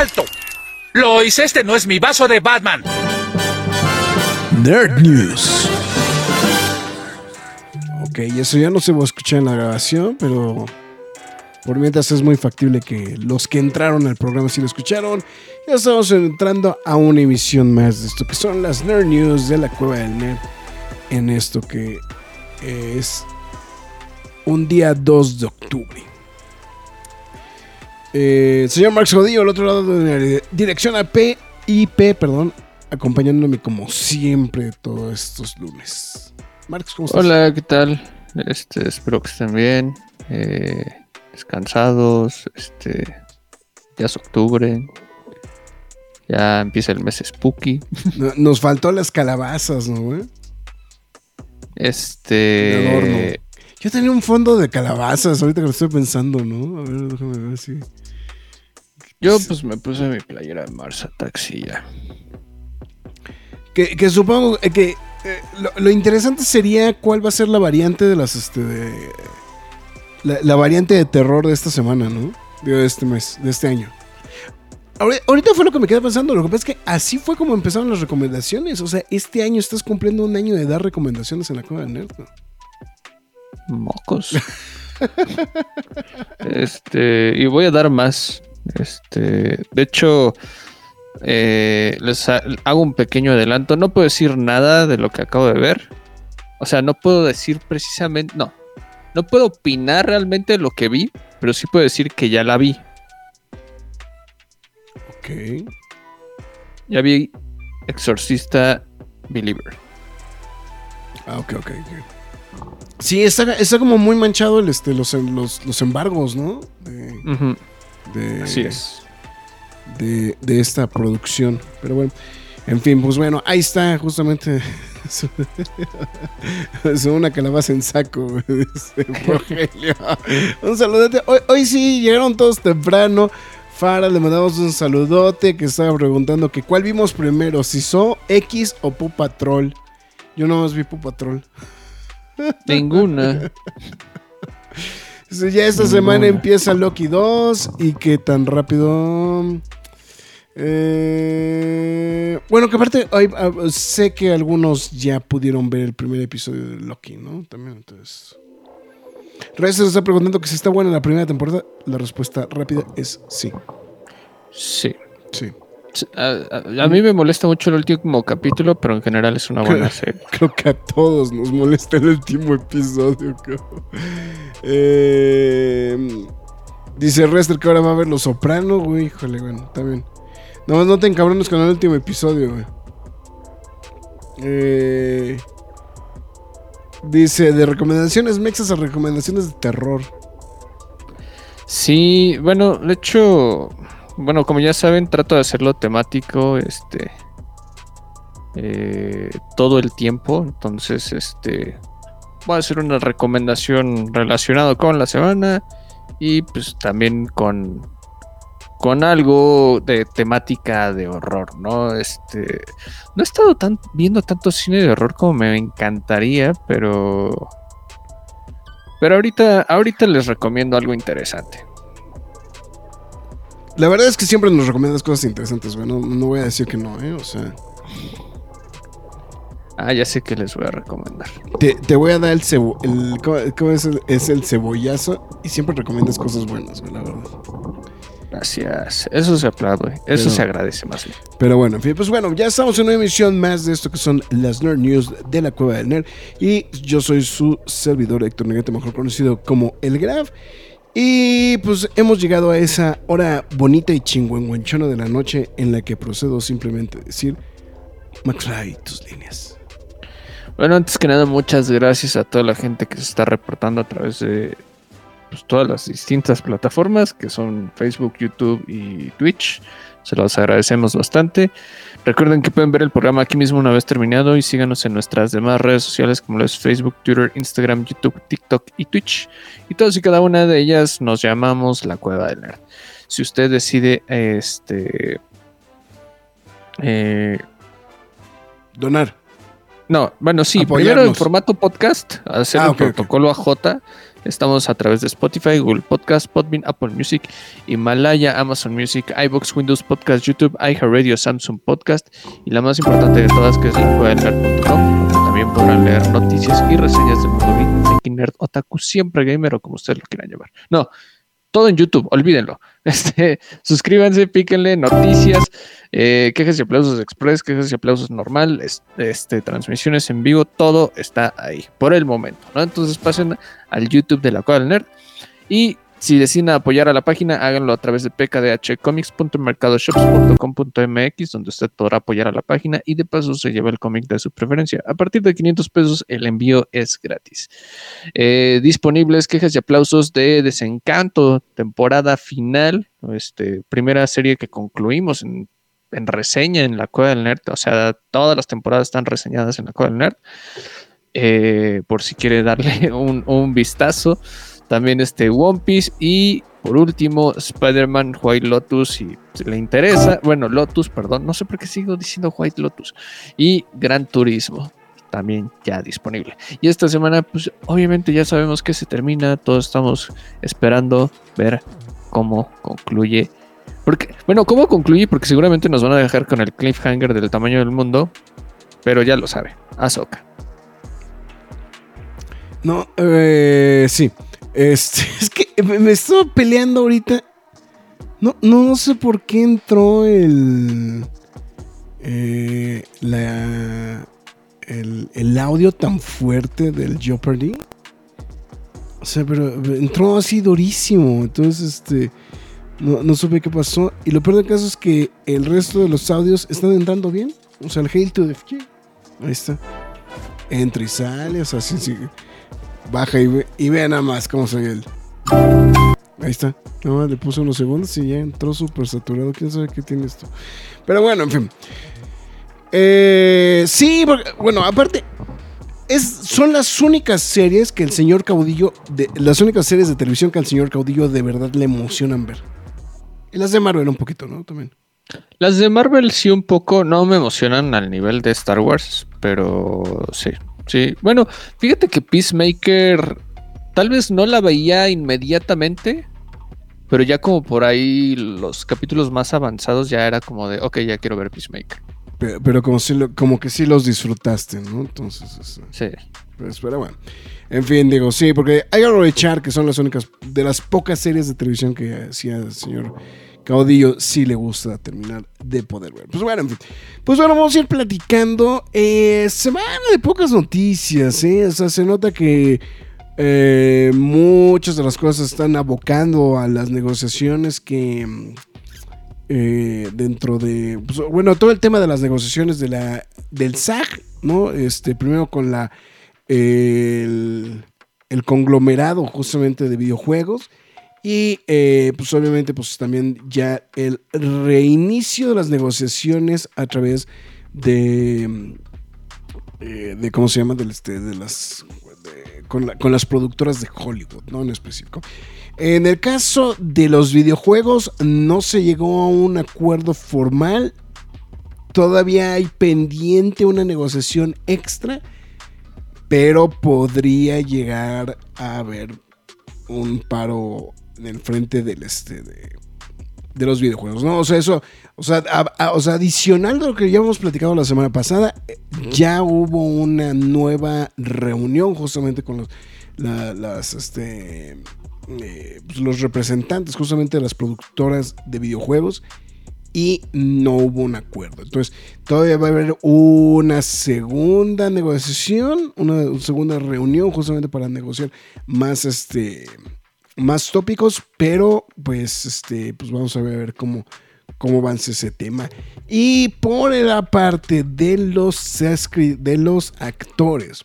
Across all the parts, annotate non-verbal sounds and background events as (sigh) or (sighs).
¡Alto! Lois, este no es mi vaso de Batman. Nerd News. Ok, eso ya no se va a escuchar en la grabación, pero por mientras es muy factible que los que entraron al programa sí lo escucharon. Ya estamos entrando a una emisión más de esto que son las Nerd News de la Cueva del Nerd. En esto que es un día 2 de octubre. Eh, señor Marx Jodillo, al otro lado de la dirección AP, IP, perdón, acompañándome como siempre todos estos lunes. Marx, ¿cómo estás? Hola, ¿qué tal? Este, espero que estén bien, eh, descansados, este, ya es octubre, ya empieza el mes spooky. Nos faltó las calabazas, ¿no, Este... Yo tenía un fondo de calabazas, ahorita que lo estoy pensando, ¿no? A ver, déjame ver si... Yo pues me puse mi playera de Mars Attacks y ya. Que, supongo que eh, lo, interesante sería cuál va a ser la variante de las este la, variante de terror de esta semana, ¿no? De este mes, de este año. Ahorita fue lo que me quedé pensando. Lo que pasa es que así fue como empezaron las recomendaciones. O sea, este año estás cumpliendo un año de dar recomendaciones en la Cueva de Nerd. Mocos. (laughs) este, y voy a dar más. Este, de hecho, eh, les hago un pequeño adelanto. No puedo decir nada de lo que acabo de ver. O sea, no puedo decir precisamente, no, no puedo opinar realmente de lo que vi, pero sí puedo decir que ya la vi. Ok. Ya vi Exorcista Believer. Ah, ok, ok, Sí, está, está, como muy manchado el, este, los, los, embargos, ¿no? de, Así es. De, esta producción. Pero bueno, en fin, pues bueno, ahí está justamente. (laughs) Es una calabaza en saco, (laughs) un saludote. Hoy, hoy sí llegaron todos temprano. Fara, le mandamos un saludote que estaba preguntando que cuál vimos primero, si So X o Pu Patrol. Yo no más vi Pu Patrol. Ninguna. (laughs) ya esta semana empieza Loki 2 y que tan rápido... Eh, bueno, que aparte ah, sé que algunos ya pudieron ver el primer episodio de Loki, ¿no? También, entonces... Reyes se está preguntando que si está buena la primera temporada. La respuesta rápida es sí. Sí. Sí. A, mí me molesta mucho el último capítulo, pero en general es una buena serie. (laughs) Creo que a todos nos molesta el último episodio. Eh, dice Rester que ahora va a ver Los Sopranos, güey. Híjole, bueno, está bien. No, no te encabrones con el último episodio, güey. Eh, dice de recomendaciones mexas a recomendaciones de terror. Sí, bueno, de hecho bueno, como ya saben, trato de hacerlo temático, este, eh, todo el tiempo. Entonces, este, voy a hacer una recomendación relacionada con la semana y pues también con con algo de temática de horror, ¿no? Este, no he estado tan, viendo tanto cine de horror como me encantaría, pero pero ahorita ahorita les recomiendo algo interesante. La verdad es que siempre nos recomiendas cosas interesantes, güey. No, voy a decir que no, ¿eh? O sea. Ah, ya sé que les voy a recomendar. Te, voy a dar el, cebo, el ¿cómo, es, el, es, el, cebollazo y siempre recomiendas cosas buenas, güey, la verdad. Gracias. Eso se aplaude. Eso se agradece más bien. Pero bueno, en fin, pues bueno, ya estamos en una emisión más de esto que son las Nerd News de la Cueva del Nerd. Y yo soy su servidor Héctor Negrete, mejor conocido como El Graf. Y pues hemos llegado a esa hora bonita y chingüengüenchona de la noche en la que procedo simplemente a decir, McFly, tus líneas. Bueno, antes que nada, muchas gracias a toda la gente que se está reportando a través de, pues, todas las distintas plataformas que son Facebook, YouTube y Twitch. Se los agradecemos bastante. Recuerden que pueden ver el programa aquí mismo una vez terminado y síganos en nuestras demás redes sociales como es Facebook, Twitter, Instagram, YouTube, TikTok y Twitch. Y todas y cada una de ellas nos llamamos la Cueva del Nerd. Si usted decide este eh, Donar. no, bueno, sí, Apoyarnos. primero en formato podcast, hacer Ah, el protocolo AJ. Estamos a través de Spotify, Google Podcast, Podbean, Apple Music, Himalaya, Amazon Music, iBox, Windows Podcast, YouTube, iHeartRadio, Samsung Podcast y la más importante de todas que es donde también podrán leer noticias y reseñas del mundo geek, nerd, otaku, siempre gamer o como ustedes lo quieran llamar. No, todo en YouTube, olvídenlo. (laughs) Este, suscríbanse, píquenle, noticias, eh, quejas y aplausos express, quejas y aplausos normal, es- este, transmisiones en vivo, todo está ahí por el momento. Entonces pasen al YouTube de la Cueva del Nerd y si deciden apoyar a la página, háganlo a través de pkdhcomics.mercadoshops.com.mx, donde usted podrá apoyar a la página y de paso se lleva el cómic de su preferencia. A partir de 500 pesos, el envío es gratis. Eh, disponibles quejas y aplausos de Desencanto, temporada final, este, primera serie que concluimos en, reseña en la Cueva del Nerd, o sea, todas las temporadas están reseñadas en la Cueva del Nerd. Eh, por si quiere darle (laughs) un vistazo. También este One Piece y por último Spider-Man White Lotus si le interesa. Bueno, Lotus, perdón, no sé por qué sigo diciendo White Lotus. Y Gran Turismo también ya disponible. Y esta semana, pues obviamente ya sabemos que se termina, todos estamos esperando ver cómo concluye. Porque, bueno, ¿cómo concluye? Porque seguramente nos van a dejar con el cliffhanger del tamaño del mundo, pero ya lo sabe, Ahsoka. No, eh, sí. Este, (laughs) es que me, me estaba peleando ahorita. No, no sé por qué entró el. eh, la, el, el audio tan fuerte del Jeopardy. O sea, pero entró así durísimo. Entonces, este. No, no supe qué pasó. Y lo peor del caso es que el resto de los audios están entrando bien. O sea, el Hail to the. Ahí está. Entra y sale. O sea, sí, sí. Baja y ve, y ve nada más cómo soy él. Ahí está. Nada más le puse unos segundos y ya entró súper saturado. ¿Quién sabe qué tiene esto? Pero bueno, en fin. Eh, sí, porque- bueno, aparte, es, son las únicas series que el señor Caudillo, las únicas series de televisión que al señor Caudillo de verdad le emocionan ver. Y las de Marvel un poquito, ¿no? También. Las de Marvel sí un poco no me emocionan al nivel de Star Wars, pero sí, sí. Bueno, fíjate que Peacemaker tal vez no la veía inmediatamente, pero ya como por ahí los capítulos más avanzados ya era como de, ok, ya quiero ver Peacemaker. Pero, pero como, si lo- como que sí los disfrutaste, ¿no? Entonces, este, Sí. Pues, pero bueno. En fin, digo, sí, porque hay que aprovechar que son las únicas, de las pocas series de televisión que hacía el señor Caudillo, sí le gusta terminar de poder ver. Pues bueno, en fin. Pues bueno, vamos a ir platicando. Eh, semana de pocas noticias, ¿eh? O sea, se nota que eh, muchas de las cosas están abocando a las negociaciones que... eh, dentro de pues, bueno todo el tema de las negociaciones de la del SAG no este primero con la el conglomerado justamente de videojuegos y eh, pues obviamente pues también ya el reinicio de las negociaciones a través de eh, de cómo se llama este de las con las productoras de Hollywood no en específico. En el caso de los videojuegos no se llegó a un acuerdo formal. Todavía hay pendiente una negociación extra pero podría llegar a haber un paro en el frente del este de, de los videojuegos, ¿no? O sea, eso, o sea, a- a- o sea, adicional de lo que ya hemos platicado la semana pasada, eh, ya hubo una nueva reunión justamente con los, la- las, este, eh, pues, los representantes justamente de las productoras de videojuegos y no hubo un acuerdo. Entonces, todavía va a haber una segunda negociación, una segunda reunión justamente para negociar más este más tópicos, pero pues este pues vamos a ver cómo cómo avanza ese tema. Y por la parte de los de los actores.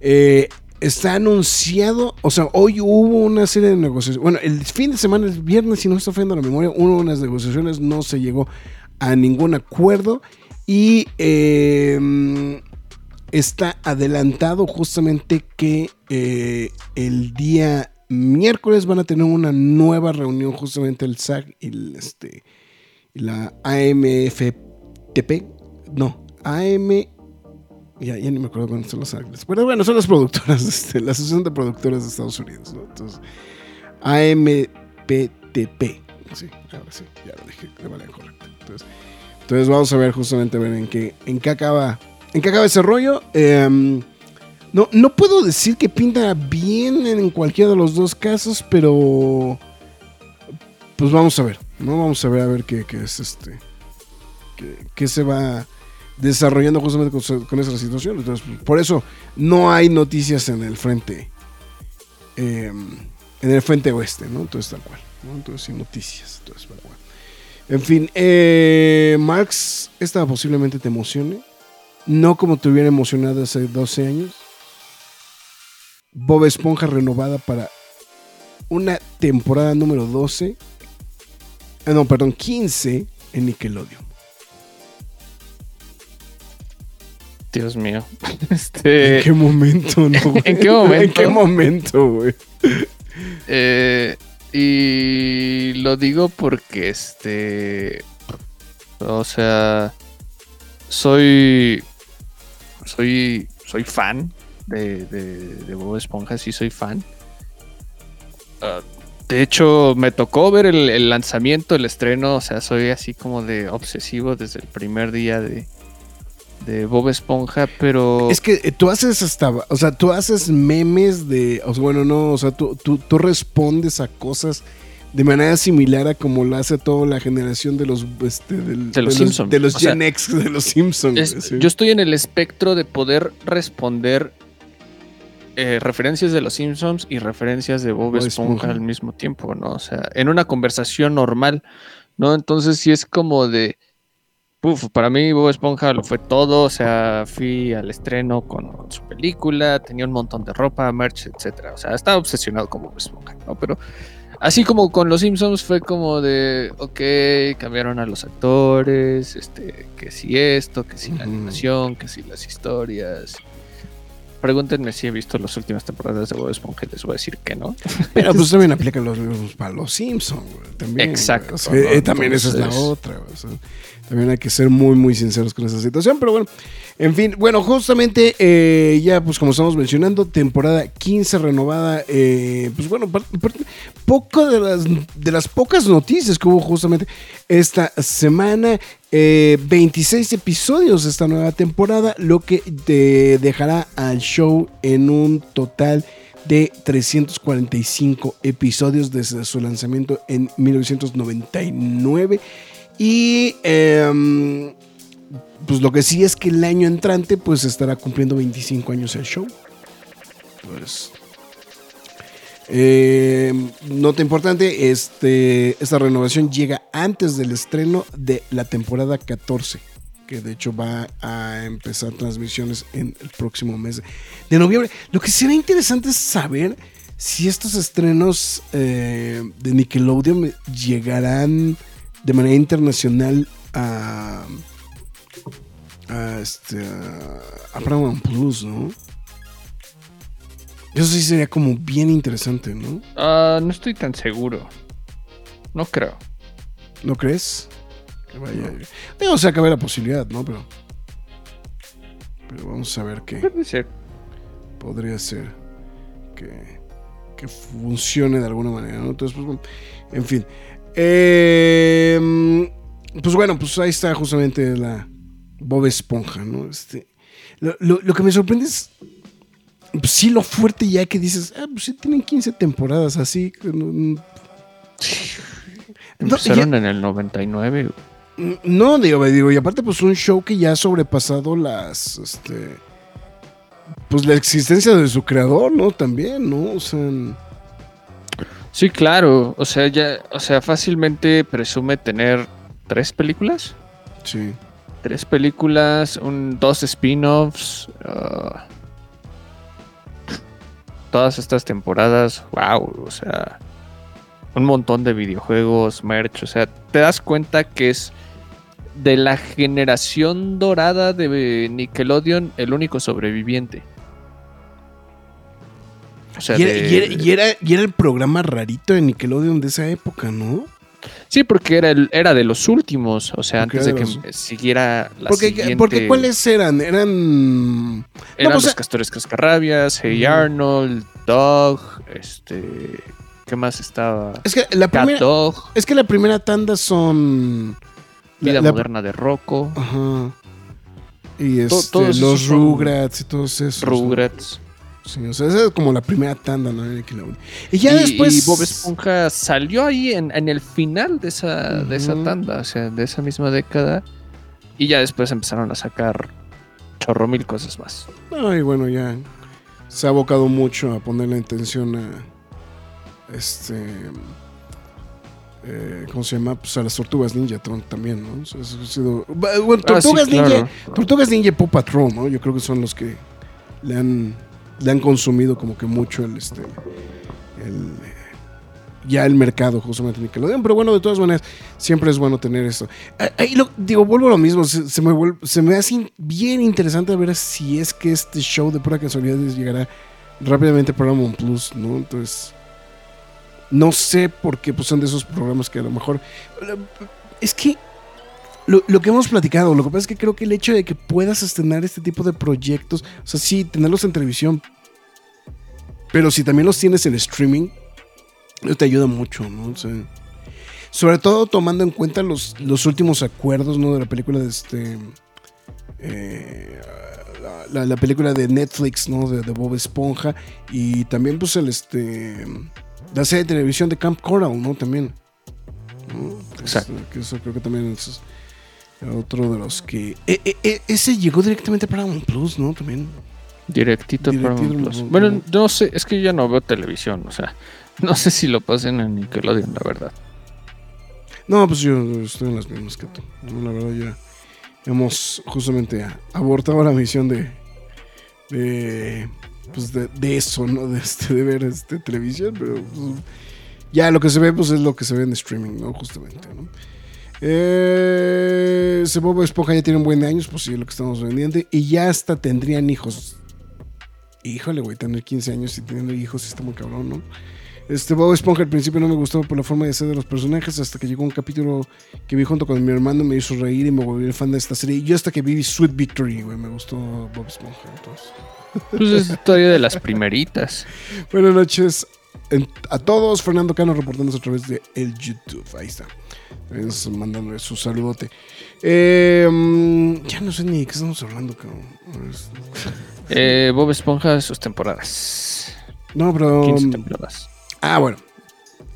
eh, está anunciado, o sea, hoy hubo una serie de negociaciones. Bueno, el fin de semana, el viernes, si no está fallando la memoria, hubo unas negociaciones, no se llegó a ningún acuerdo y eh, está adelantado justamente que eh, el día miércoles van a tener una nueva reunión justamente el SAG y el, este, la AMFTP, no, AM ya, ya ni me acuerdo cuándo son las siglas. Pero bueno, son las productoras, (laughs) este, la Asociación de Productoras de Estados Unidos, ¿no? Entonces, AMPTP. Sí, ahora sí, ya lo dije de manera correcta. Entonces, entonces vamos a ver justamente a ver en qué, en qué acaba. En qué acaba ese rollo. Em, no, no puedo decir que pinta bien en cualquiera de los dos casos, pero. Pues vamos a ver. ¿no? Vamos a ver a ver qué, es este. Qué, se va desarrollando justamente con, esa situación. Entonces, por eso no hay noticias en el frente. Eh, en el frente oeste, ¿no? Entonces, tal cual. Entonces, sin noticias. Entonces, pero bueno. En fin, eh, Marx, esta posiblemente te emocione. No como te hubiera emocionado hace 12 años. Bob Esponja renovada para una temporada número 12. Eh, no, perdón, 15 en Nickelodeon. Dios mío. (laughs) Este... ¿En qué momento, no? (laughs) ¿En qué momento? ¿En qué momento, güey? Eh, y lo digo porque, este. O sea. Soy. Soy. Soy fan de, de, de Bob Esponja, sí soy fan. Uh, de hecho, me tocó ver el, el, lanzamiento, el estreno. O sea, soy así como de obsesivo desde el primer día de, de Bob Esponja, pero... Es que eh, tú haces hasta, o sea, tú haces memes de, o sea, bueno, no, o sea, tú, tú, tú, respondes a cosas de manera similar a como lo hace toda la generación de los, este, del, de los, de Simpsons. de los Gen sea, X, de los Simpsons. Es, sí. Yo estoy en el espectro de poder responder eh, referencias de los Simpsons y referencias de Bob, Bob Esponja, Esponja. al mismo tiempo, ¿no? O sea, en una conversación normal, ¿no? Entonces sí es como de... Uf, para mí Bob Esponja lo fue todo, o sea, fui al estreno con su película, tenía un montón de ropa, merch, etcétera. O sea, estaba obsesionado con Bob Esponja, ¿no? Pero así como con los Simpsons fue como de, ok, cambiaron a los actores, este, que si esto, que si la animación, que si las historias. Pregúntenme si he visto las últimas temporadas de Bob Esponja y les voy a decir que no. (laughs) Pero pues también aplican los mismos para los Simpsons, también. Exacto, güey, o sea, ¿no? eh, también esa es la Entonces- otra, güey, o sea, también hay que ser muy, muy sinceros con esa situación, pero bueno, en fin, bueno, justamente eh, ya, pues como estamos mencionando, temporada 15 renovada, eh, pues bueno, poco de las, de las pocas noticias que hubo justamente esta semana, eh, 26 episodios esta nueva temporada, lo que te dejará al show en un total de 345 episodios desde su lanzamiento en 1999. Y em, pues lo que sí es que el año entrante pues estará cumpliendo 25 años el show. Pues eh, nota importante, este, esta renovación llega antes del estreno de la temporada 14, que de hecho va a empezar transmisiones en el próximo mes de noviembre. Lo que será interesante es saber si estos estrenos eh, de Nickelodeon llegarán de manera internacional a, a, este, a, Paramount Plus, ¿no? Eso sí sería como bien interesante, ¿no? Ah, no estoy tan seguro. No creo. ¿No crees? Que vaya. Digo, o sea, cabe la posibilidad, ¿no? Pero. Pero vamos a ver qué Puede ser. podría ser que, que funcione de alguna manera, ¿no? Entonces, pues bueno, en fin. Eh, pues bueno, pues ahí está justamente la Bob Esponja, ¿no? Este, lo, lo- lo que me sorprende es. Pues sí, lo fuerte ya que dices, ah, pues sí, tienen 15 temporadas así. que no- Empezaron en el 99. güey. No, digo, digo, y aparte, pues un show que ya ha sobrepasado las, este, pues la existencia de su creador, ¿no? También, ¿no? O sea, Sí, claro. O sea, ya, o sea, fácilmente presume tener tres películas. sí. Tres películas, un, dos spin-offs. ah, todas estas temporadas, wow, o sea, un montón de videojuegos, merch, o sea, te das cuenta que es de la generación dorada de Nickelodeon el único sobreviviente. O sea, y, era, y, era, y, era, el programa rarito de Nickelodeon de esa época, ¿no? Sí, porque era, el, era de los últimos, o sea, antes de que siguiera la porque, siguiente... Porque ¿cuáles eran? Eran... Eran pues, los Castores Cascarrabias, Hey Arnold, Dog, este... ¿Qué más estaba? Es que la primera, es que la primera tanda son... Vida moderna de Rocco. Ajá. Y este, los Rugrats y todos esos. Rugrats. Sí, o sea, esa es como la primera tanda, ¿no? Y ya después. Y Bob Esponja salió ahí en, el final de esa, de esa tanda, o sea, de esa misma década. Y ya después empezaron a sacar chorro mil cosas más. Ay, bueno, ya se ha abocado mucho a poner la intención a. Este. Eh, ¿Cómo se llama? Pues a las tortugas ninja también, ¿no? ha sido, bueno, ah, tortugas ninja. Tortugas ninja y Pop Patrol, ¿no? Yo creo que son los que le han le han consumido como que mucho el este el, ya el mercado justamente Nickelodeon, pero bueno, de todas maneras, siempre es bueno tener esto. Ahí lo, digo, vuelvo a lo mismo, se, me, se me hace bien interesante ver si es que este show de pura casualidad llegará rápidamente a Paramount Plus, ¿no? Entonces, no sé por qué pues, son de esos programas que a lo mejor... Es que lo, lo, que hemos platicado, lo que pasa es que creo que el hecho de que puedas estrenar este tipo de proyectos, o sea, sí, tenerlos en televisión, pero si también los tienes en streaming, te ayuda mucho, ¿no? sobre todo tomando en cuenta los, los últimos acuerdos, ¿no? De la película de este... Eh, la, película de Netflix, ¿no? De, Bob Esponja. Y también, pues, el este. La serie de televisión de Camp Coral, ¿no? También. Exacto. Que eso creo que también es, otro de los que. E, e, e, ese llegó directamente para un Plus, ¿no? También. Directito, para un Plus. Bueno, no sé, es que ya no veo televisión, o sea, (laughs) no sé si lo pasen en Nickelodeon, la verdad. No, pues yo estoy en las mismas que tú. la verdad, ya hemos justamente abortado la misión de. de pues de, eso, ¿no? De, este, de ver este, televisión, pero pues, ya lo que se ve, pues es lo que se ve en streaming, ¿no? Justamente, ¿no? Eh, Bob Esponja ya tiene un buen de años, pues sí, lo que estamos vendiendo. Y ya hasta tendrían hijos. Híjole, güey, tener 15 años y teniendo hijos está muy cabrón, ¿no? Este Bob Esponja al principio no me gustó por la forma de ser de los personajes, hasta que llegó un capítulo que vi junto con mi hermano, me hizo reír y me volví fan de esta serie. Y yo hasta que vi Sweet Victory, güey, me gustó Bob Esponja. Entonces. Pues es todavía de las primeritas. (laughs) Buenas noches a todos. Fernando Cano reportándose a través de el YouTube. Ahí está mandándole su saludote. Em, ya no sé ni de qué estamos hablando, cabrón. Eh, Bob Esponja, sus temporadas. No, pero. 15 temporadas. Ah, bueno.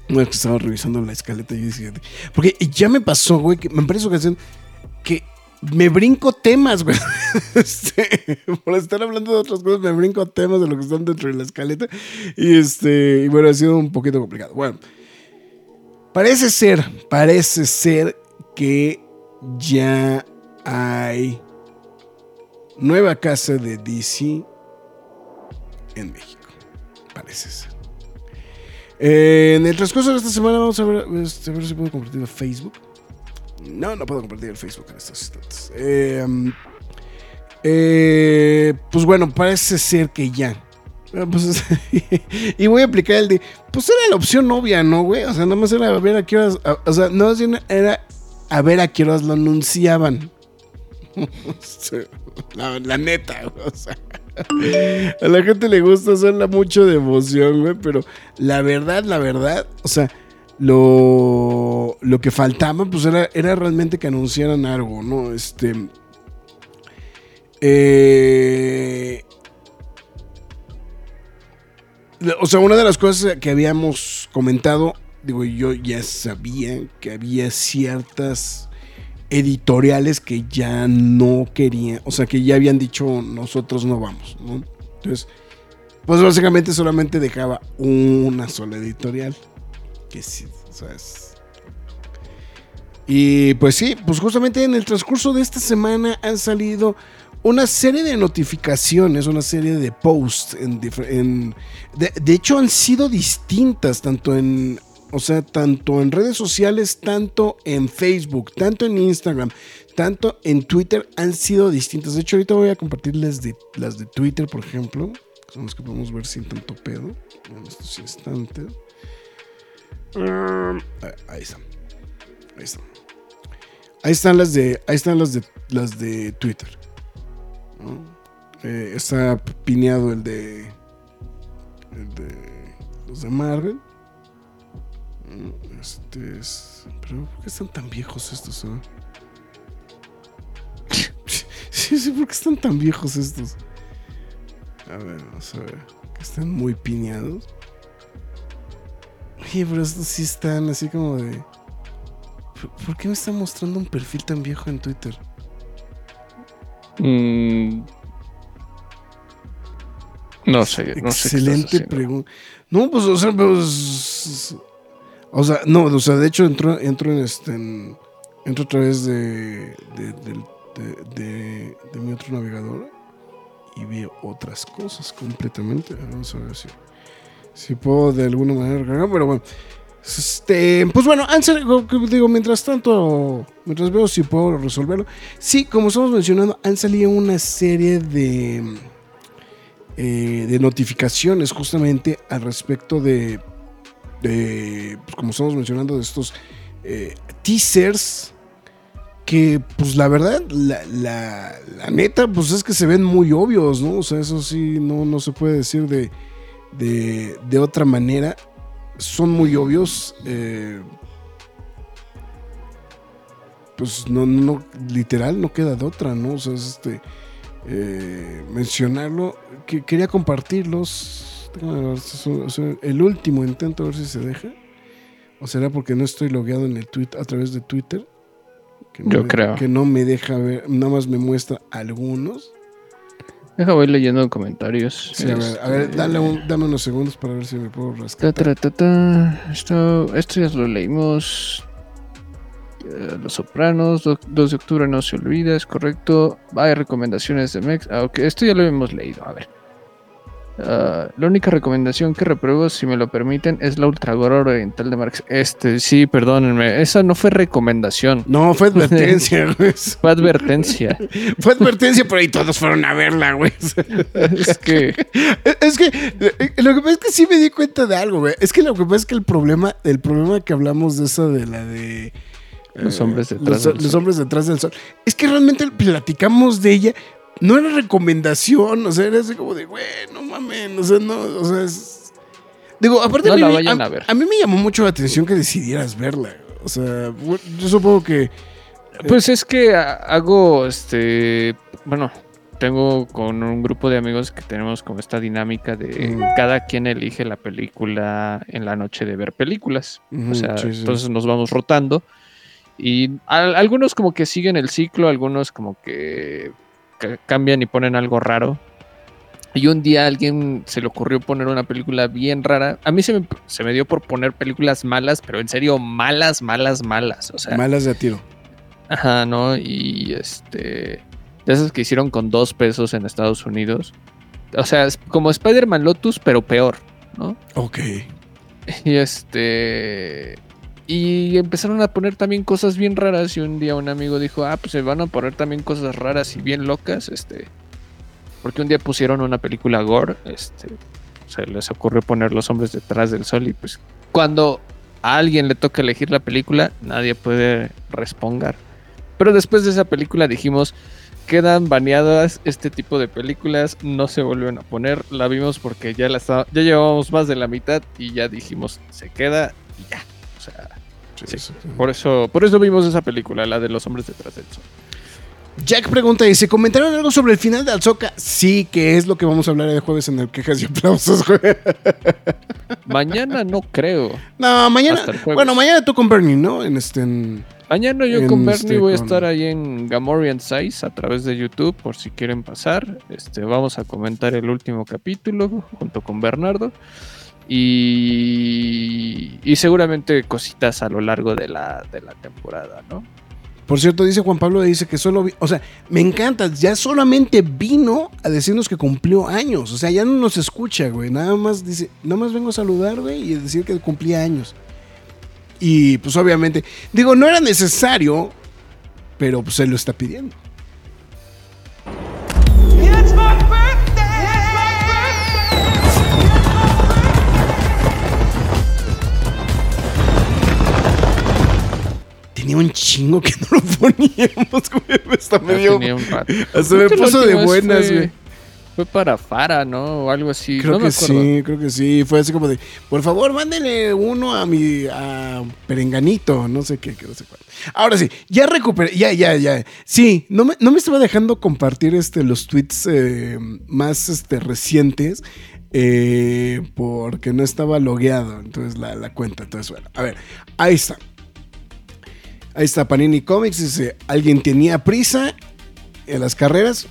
Bueno, que estaba revisando la escaleta y decía. Porque ya me pasó, güey, que me parece ocasión que me brinco temas, güey. (laughs) Este, por estar hablando de otras cosas, me brinco temas de lo que están dentro de la escaleta. Y este, y bueno, ha sido un poquito complicado. Bueno. Parece ser, parece ser que ya hay nueva casa de DC en México. Parece ser. Eh, en el transcurso de esta semana vamos a ver, este, a ver si puedo compartir el Facebook. No, no puedo compartir el Facebook en estos instantes. Eh, eh, pues bueno, parece ser que ya pues, (laughs) y voy a aplicar el de. Pues era la opción obvia, ¿no, güey? O sea, nada más era a ver a qué horas. o sea, no era a ver a qué horas lo anunciaban. (laughs) la, neta, güey. O sea. A la gente le gusta hacerla mucho de emoción, güey. Pero la verdad, la verdad, o sea, lo, lo que faltaba, pues era, era realmente que anunciaran algo, ¿no? Este. Eh, o sea, una de las cosas que habíamos comentado, digo, yo ya sabía que había ciertas editoriales que ya no querían, o sea, que ya habían dicho nosotros no vamos, ¿no? Entonces, pues básicamente solamente dejaba una sola editorial, que sí, o Y pues sí, pues justamente en el transcurso de esta semana han salido una serie de notificaciones, una serie de posts. De, hecho, han sido distintas, tanto en, o sea, tanto en redes sociales, tanto en Facebook, tanto en Instagram, tanto en Twitter, han sido distintas. De hecho, ahorita voy a compartirles las de Twitter, por ejemplo, que son las que podemos ver sin tanto pedo en estos instantes. Ahí- ahí están. Ahí están. Ahí están las de. Ahí están las de las de Twitter. Eh, está pineado el de. El de. Los de Marvel. Este es. Pero ¿por qué están tan viejos estos? ah? (laughs) sí, sí, ¿por qué están tan viejos estos? A ver, vamos a ver. Que están muy pineados. Oye, pero estos sí están así como de. ¿Por, por qué me está mostrando un perfil tan viejo en Twitter? Mm, no sé, no Excelente pregunta. No, pues, o sea, pues. O sea, no, o sea, de hecho entro, entro en este. en- entro a través de. de, del- de, de- de mi otro navegador y veo otras cosas completamente. Vamos a ver si. Si puedo de alguna manera cargar, pero bueno. Este, pues bueno, salido- digo, mientras tanto, mientras veo si puedo resolverlo. Sí, como estamos mencionando, han salido una serie de eh, de notificaciones justamente al respecto de, de, pues, como estamos mencionando, de estos eh, teasers que pues la verdad, la neta, pues es que se ven muy obvios, ¿no? O sea, eso sí, no, no se puede decir de, de, de otra manera. Son muy obvios. eh, pues no, no, literal, no queda de otra, ¿no? O sea, es este eh, mencionarlo. Que quería compartirlos. El último intento a ver si se deja. ¿O será porque no estoy logueado en el tweet a través de Twitter? Que no Yo me- creo. Que no me deja ver, nada más me muestra algunos. Deja voy leyendo comentarios. Sí, a ver, a ver, Este, dale un- dame unos segundos para ver si me puedo Ta, rascar. ta, ta, ta. Esto, esto ya lo leímos. Eh, Los Sopranos, do- 2 de octubre no se olvida, es correcto. Hay recomendaciones de Mex. Ah, ok, esto ya lo hemos leído. A ver. Ah, la única recomendación que repruebo, si me lo permiten, es la Ultragora Oriental de Marx. Este, sí, perdónenme. Esa no fue recomendación. No, fue advertencia, (laughs) güey. Fue advertencia. Fue advertencia, pero ahí todos fueron a verla, güey. es que. Es que lo que pasa es que sí me di cuenta de algo, güey. Es que lo que pasa es que el problema, el problema que hablamos de esa de la de Los eh, hombres detrás los, del los sol. hombres detrás del sol, es que realmente platicamos de ella. No era recomendación, o sea, era así como de, güey, no mames, o sea, no, o sea, es... Digo, aparte No a mí, la vayan a, a ver. a mí me llamó mucho la atención que decidieras verla. O sea, yo supongo que Pues es que ha- hago este. Bueno, tengo con un grupo de amigos que tenemos como esta dinámica de Mm. cada quien elige la película en la noche de ver películas. O sea, sí, sí. entonces nos vamos rotando. Y al- algunos como que siguen el ciclo, algunos como que cambian y ponen algo raro. Y un día a alguien se le ocurrió poner una película bien rara. A mí se me, se me dio por poner películas malas, pero en serio, malas, malas, malas. O sea, malas de a tiro. Ajá, ¿no? Y este. De esas que hicieron con dos pesos en Estados Unidos. O sea, es como Spider-Man Lotus, pero peor, ¿no? Ok. Y este. Y empezaron a poner también cosas bien raras. Y un día un amigo dijo: Ah, pues se van a poner también cosas raras y bien locas. Este. Porque un día pusieron una película gore. Este. Se les ocurrió poner Los Hombres detrás del sol. Y pues cuando a alguien le toca elegir la película, nadie puede responder. Pero después de esa película dijimos, quedan baneadas este tipo de películas, no se vuelven a poner. La vimos porque ya la ya llevábamos más de la mitad y ya dijimos, se queda y ya. O sea, Sí. sí. por eso, por eso vimos esa película, la de los hombres detrás del sol. Jack pregunta, ¿y se comentaron algo sobre el final de Alzoka? Sí, que es lo que vamos a hablar el jueves en el Quejas y Aplausos, güey. Mañana no creo. No, mañana. Bueno, mañana tú con Bernie, ¿no? En este. en- Mañana yo En con Bernie este, voy a con- estar ahí en Gamorian Size a través de YouTube por si quieren pasar. Este, vamos a comentar el último capítulo junto con Bernardo. Y, y seguramente cositas a lo largo de la, de la temporada, ¿no? Por cierto, dice Juan Pablo, dice que solo, o sea, me encanta, ya solamente vino a decirnos que cumplió años, o sea, ya no nos escucha, güey, nada más dice, nada más vengo a saludar, güey, y decir que cumplía años. Y pues obviamente, digo, no era necesario, pero pues él lo está pidiendo. Tenía un chingo que no lo poníamos, güey, hasta me Ya dio, tenía un rato. (laughs) hasta me puso de buenas, fue- güey. Fue para Fara, ¿no? O algo así. Creo no me que acuerdo. sí, creo que sí. Fue así como de, por favor, mándenle uno a mi a Perenganito, no sé qué, que no sé cuál. Ahora sí, ya recuperé, ya, ya, ya. Sí, no me, no me estaba dejando compartir este, los tweets eh, más este, recientes eh, porque no estaba logueado, entonces la, la cuenta. Entonces, bueno, a ver, ahí está. Ahí está Panini Comics, dice, alguien tenía prisa en las carreras.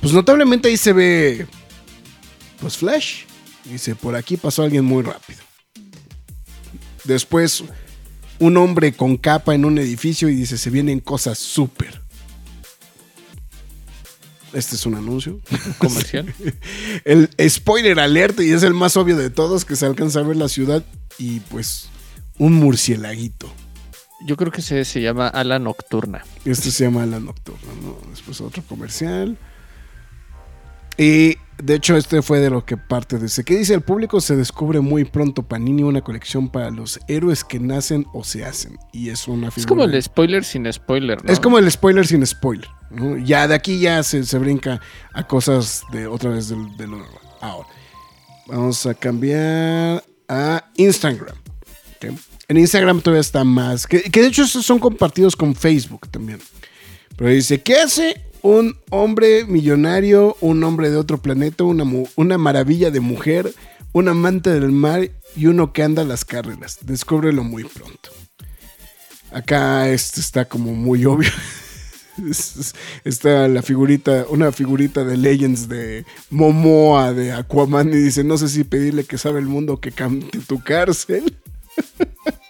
Pues notablemente ahí se ve pues Flash. Dice, por aquí pasó alguien muy rápido. Después, un hombre con capa en un edificio y dice, se vienen cosas súper. Este es un anuncio. (laughs) Comercial. El spoiler alert, y es el más obvio de todos, que se alcanza a ver la ciudad y pues un murcielaguito. Yo creo que se, se llama Ala Nocturna. Este se llama La Nocturna, ¿no? Después otro comercial. Y de hecho, este fue de lo que parte dice. ¿Qué dice el público? Se descubre muy pronto Panini una colección para los héroes que nacen o se hacen. Y es una Es figura. como el spoiler sin spoiler, ¿no? Es como el spoiler sin spoiler. ¿no? Ya de aquí ya se, se brinca a cosas de otra vez de, de lo normal. Ahora, vamos a cambiar a Instagram. ¿ok? En Instagram todavía está más. Que, de hecho son compartidos con Facebook también. Pero dice, ¿qué hace un hombre millonario, un hombre de otro planeta, una, una maravilla de mujer, un amante del mar y uno que anda a las carreras? Descúbrelo muy pronto. Acá este está como muy obvio. (laughs) Es- es- Está la figurita, una figurita de Legends de Momoa de Aquaman y dice, no sé si pedirle que sabe el mundo que cante tu cárcel. (laughs)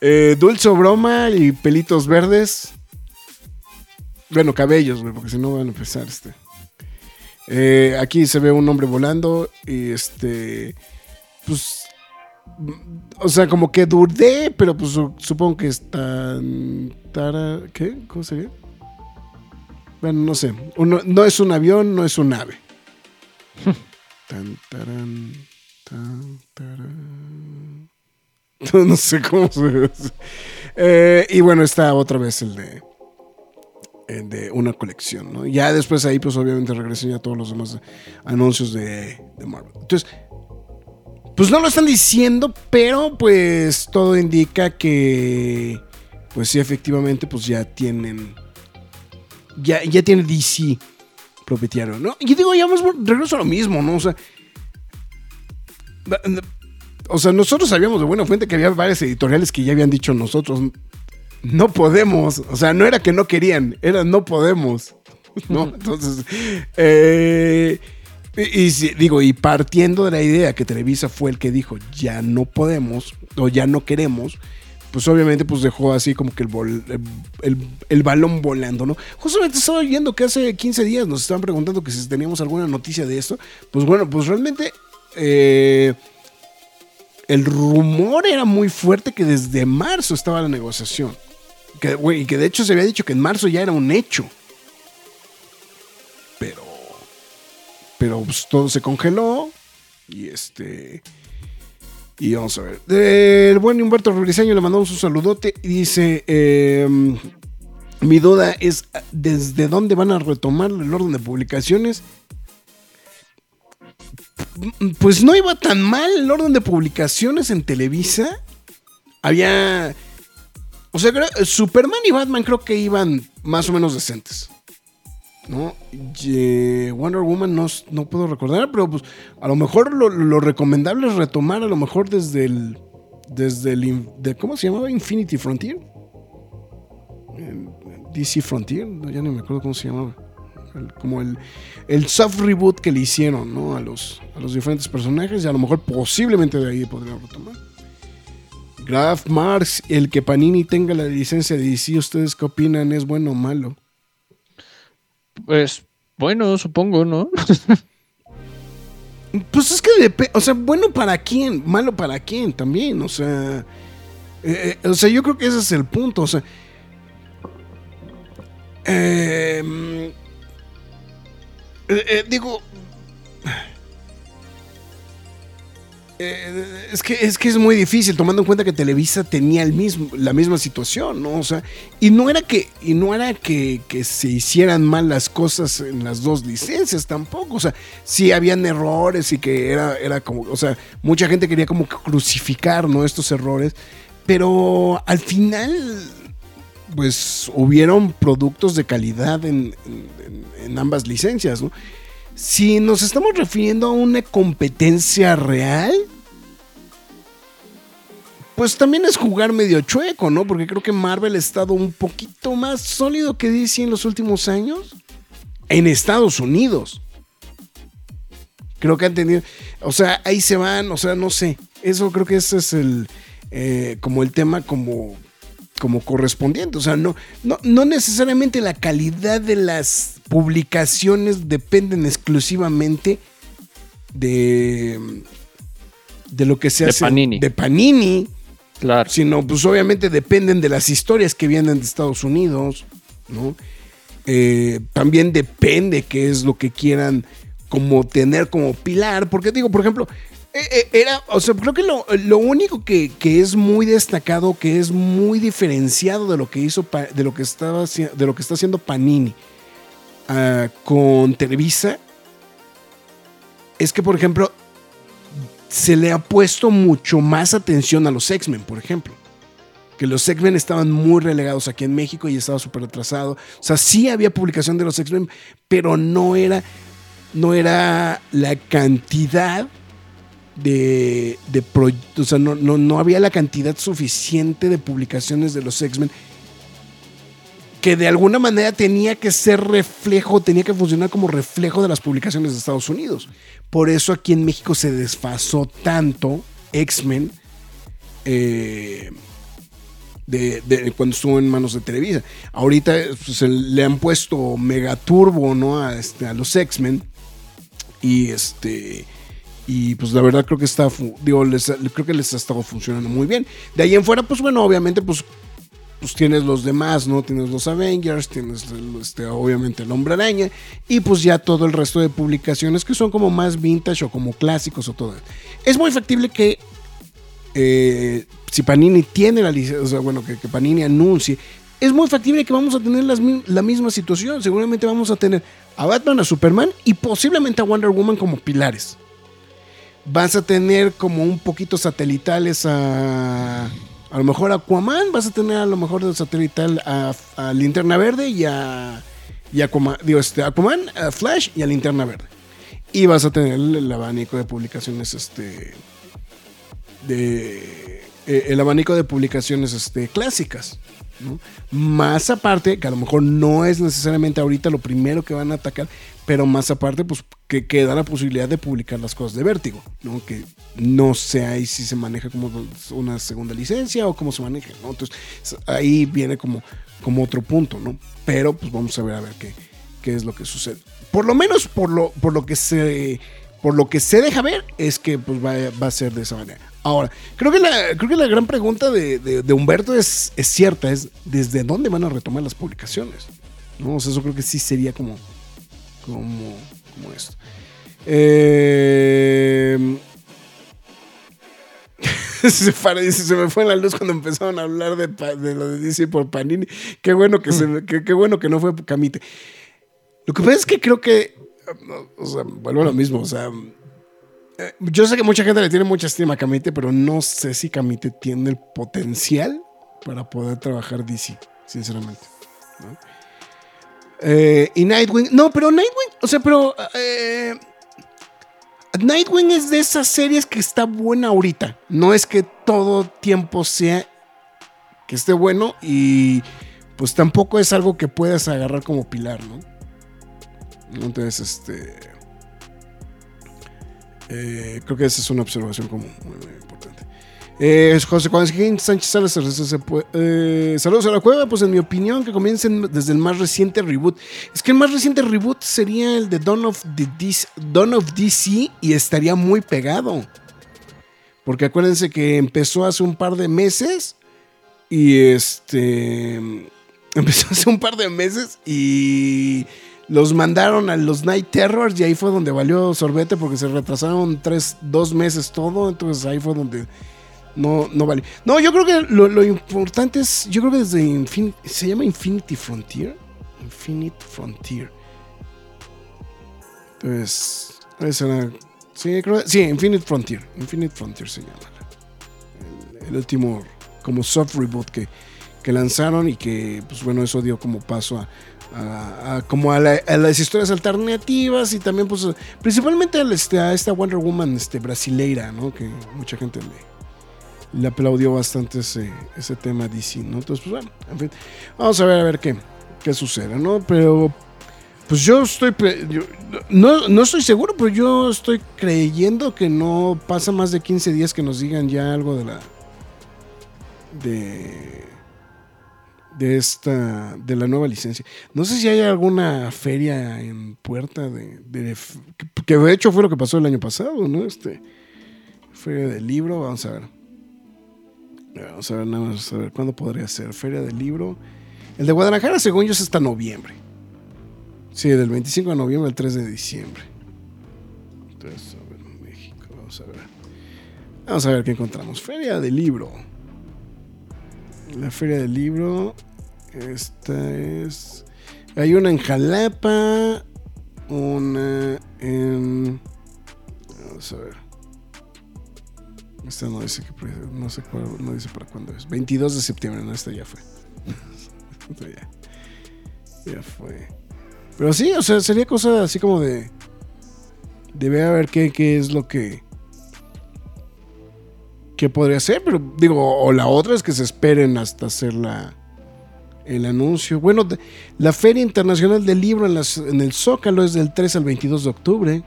Eh, Dulce broma y pelitos verdes. Bueno, cabellos, güey, porque si no van a empezar este. Eh, aquí se ve un hombre volando y este, pues, o sea, como que dudé, pero pues su- supongo que está, tara, ¿qué? ¿Cómo se ve? Bueno, no sé. Uno- no es un avión, no es un ave. (laughs) Tan, tarán, tan, tarán. (laughs) No sé cómo se ve. Eh, y bueno, está otra vez el de el de una colección, ¿no? Ya después ahí, pues obviamente regresan ya todos los demás anuncios de, Marvel. Entonces, pues no lo están diciendo, pero pues todo indica que, pues sí, efectivamente, pues ya tienen, ya, ya tiene DC propietario, ¿no? Y digo, ya vamos, regreso a lo mismo, ¿no? O sea, o sea, nosotros sabíamos de buena fuente que había varias editoriales que ya habían dicho nosotros, no podemos. O sea, no era que no querían, era no podemos. (laughs) ¿No? Entonces, eh, y, y digo, y partiendo de la idea que Televisa fue el que dijo, ya no podemos, o ya no queremos, pues obviamente pues dejó así como que el, bol- el, el- el balón volando, ¿no? Justamente estaba oyendo que hace 15 días nos estaban preguntando que si teníamos alguna noticia de esto. Pues bueno, pues realmente eh, el rumor era muy fuerte que desde marzo estaba la negociación. Que, y que de hecho se había dicho que en marzo ya era un hecho. Pero. Pero pues, todo se congeló. Y este. Y vamos a ver. El buen Humberto Rubriceño le mandamos un saludote. Y dice. em, mi duda es desde dónde van a retomar el orden de publicaciones. Pues no iba tan mal el orden de publicaciones en Televisa. Había. O sea, Superman y Batman creo que iban más o menos decentes. ¿No? Y, Wonder Woman no, no puedo recordar, pero pues a lo mejor lo, recomendable es retomar a lo mejor desde el. Desde el. De, ¿Cómo se llamaba? Infinity Frontier. DC Frontier, ya no me acuerdo cómo se llamaba. El- como el, el soft reboot que le hicieron ¿no? a, los, a los diferentes personajes y a lo mejor posiblemente de ahí podrían retomar. Graf Marx, el que Panini tenga la licencia de DC, ¿ustedes qué opinan? ¿Es bueno o malo? Pues bueno, supongo, ¿no? (laughs) Pues es que depende, o sea, bueno para quién, malo para quién también, o sea, eh, eh, o sea, yo creo que ese es el punto, o sea, em, eh, eh, digo, eh, es que, es que es muy difícil tomando en cuenta que Televisa tenía el mismo, la misma situación, ¿no? O sea, y no era que, y no era que, que se hicieran mal las cosas en las dos licencias tampoco. O sea, sí habían errores y que era, era como, o sea, mucha gente quería como que crucificar, ¿no? Estos errores. Pero al final, pues hubieron productos de calidad en, en- ambas licencias. Si nos estamos refiriendo a una competencia real, pues también es jugar medio chueco, ¿no? Porque creo que Marvel ha estado un poquito más sólido que DC en los últimos años. En Estados Unidos. Creo que han tenido. O sea, ahí se van, o sea, no sé. Eso creo que ese es el. eh, como el tema como. Como correspondiente. O sea, no, no, no necesariamente la calidad de las publicaciones dependen exclusivamente de. De lo que se De hace. Panini. De Panini Claro. sino pues obviamente dependen de las historias que vienen de Estados Unidos, ¿no? Eh, también depende qué es lo que quieran como tener como pilar, porque digo, por ejemplo, era, o sea, creo que lo, lo único que, que es muy destacado, que es muy diferenciado de lo que hizo, de lo que estaba, de lo que está haciendo Panini ah, con Televisa, es que, por ejemplo, se le ha puesto mucho más atención a los X-Men, por ejemplo. Que los X-Men estaban muy relegados aquí en México y estaba súper atrasado. O sea, sí había publicación de los X-Men, pero no era, no era la cantidad de, de o sea, no, no, no había la cantidad suficiente de publicaciones de los X-Men que de alguna manera tenía que ser reflejo, tenía que funcionar como reflejo de las publicaciones de Estados Unidos. Por eso aquí en México se desfasó tanto X-Men eh, de, cuando estuvo en manos de Televisa. Ahorita pues, le han puesto megaturbo ¿no? a, este, a los X-Men. Y este. Y pues la verdad creo que está. les, creo que les ha estado funcionando muy bien. De ahí en fuera, pues bueno, obviamente, pues pues tienes los demás, ¿no? Tienes los Avengers, tienes el, este, obviamente el Hombre Araña y pues ya todo el resto de publicaciones que son como más vintage o como clásicos o todo. Es muy factible que eh, si Panini tiene la licencia, o sea, bueno, que, Panini anuncie, es muy factible que vamos a tener la misma situación. Seguramente vamos a tener a Batman, a Superman y posiblemente a Wonder Woman como pilares. Vas a tener como un poquito satelitales a. A lo mejor Aquaman, vas a tener a lo mejor de satelital a, a Linterna Verde y a. Y Aquaman, digo, este, Aquaman, a Flash y a Linterna Verde. Y vas a tener el, abanico de publicaciones, este. De. eh, el abanico de publicaciones este, clásicas. Más aparte, que a lo mejor no es necesariamente ahorita lo primero que van a atacar, pero más aparte, pues que queda la posibilidad de publicar las cosas de vértigo, ¿no? Que no sé ahí si se maneja como una segunda licencia o cómo se maneja, ¿no? Entonces, ahí viene como, como otro punto, ¿no? Pero pues vamos a ver a ver qué, qué es lo que sucede. Por lo menos por lo, por lo que se. Por lo que se deja ver es que pues, va, va a ser de esa manera. Ahora, creo que la, creo que la gran pregunta de, de- Humberto es, es cierta, es desde dónde van a retomar las publicaciones. ¿no? O sea, eso creo que sí sería como, como, esto. (laughs) Eh, se, me fue la luz cuando empezaron a hablar de, lo de DC por Panini. Qué bueno que, se qué, qué bueno que no fue Camite. Lo que pasa es que creo que, o sea, vuelvo a lo mismo, o sea, eh, yo sé que mucha gente le tiene mucha estima a Camite, pero no sé si Camite tiene el potencial para poder trabajar DC, sinceramente. ¿no? Eh, y Nightwing, no, pero Nightwing, o sea, pero eh, Nightwing es de esas series que está buena ahorita. No es que todo tiempo sea que esté bueno y pues tampoco es algo que puedas agarrar como pilar, ¿no? Entonces, este... Eh, creo que esa es una observación importante. Eh, José Juan Sánchez puede- eh, saludos a la cueva. Pues en mi opinión, que comiencen desde el más reciente reboot. Es que el más reciente reboot sería el de Dawn of, the DC, of DC y estaría muy pegado. Porque acuérdense que empezó hace un par de meses y este. (laughs) Empezó hace un par de meses y los mandaron a los Night Terrors y ahí fue donde valió sorbete porque se retrasaron tres, dos meses todo. Entonces ahí fue donde no, no vale. No, yo creo que lo, lo importante es. Yo creo que desde Infin- se llama Infinity Frontier. Infinite Frontier. Entonces, sí, creo, sí, Infinite Frontier. Infinite Frontier se llama. El, último, como soft reboot que, que lanzaron y que, pues bueno, eso dio como paso a, a- a- como a, la- a las historias alternativas y también, pues, principalmente al, este, a esta Wonder Woman este, brasileira, ¿no? Que mucha gente le, le aplaudió bastante ese, ese tema DC, ¿no? Entonces, pues bueno, en fin, vamos a ver a ver qué, qué sucede, ¿no? Pero, pues yo estoy, yo- no, no estoy seguro, pero yo estoy creyendo que no pasa más de 15 días que nos digan ya algo de la, de, de esta, de la nueva licencia. No sé si hay alguna feria en puerta de, de- que de hecho fue lo que pasó el año pasado, ¿no? Este, feria del libro, vamos a ver. Vamos a ver, nada más a ver cuándo podría ser. Feria del libro. El de Guadalajara, según yo, es hasta noviembre. Sí, del 25 de noviembre al 3 de diciembre. Entonces, a ver, México, vamos a ver. Vamos a ver qué encontramos. Feria del libro. La feria del libro. Esta es. Hay una en Jalapa. Una en. Vamos a ver. Esta no dice que no sé cuál, no dice para cuándo es. 22 de septiembre, no, esta ya fue. (laughs) Esta ya, fue. Pero sí, o sea, sería cosa así como de. De ver qué, qué es lo que. ¿Qué podría ser? Pero digo, o la otra es que se esperen hasta hacer la, el anuncio. Bueno, la Feria Internacional del Libro en, las- en el Zócalo es del 3 al 22 de octubre.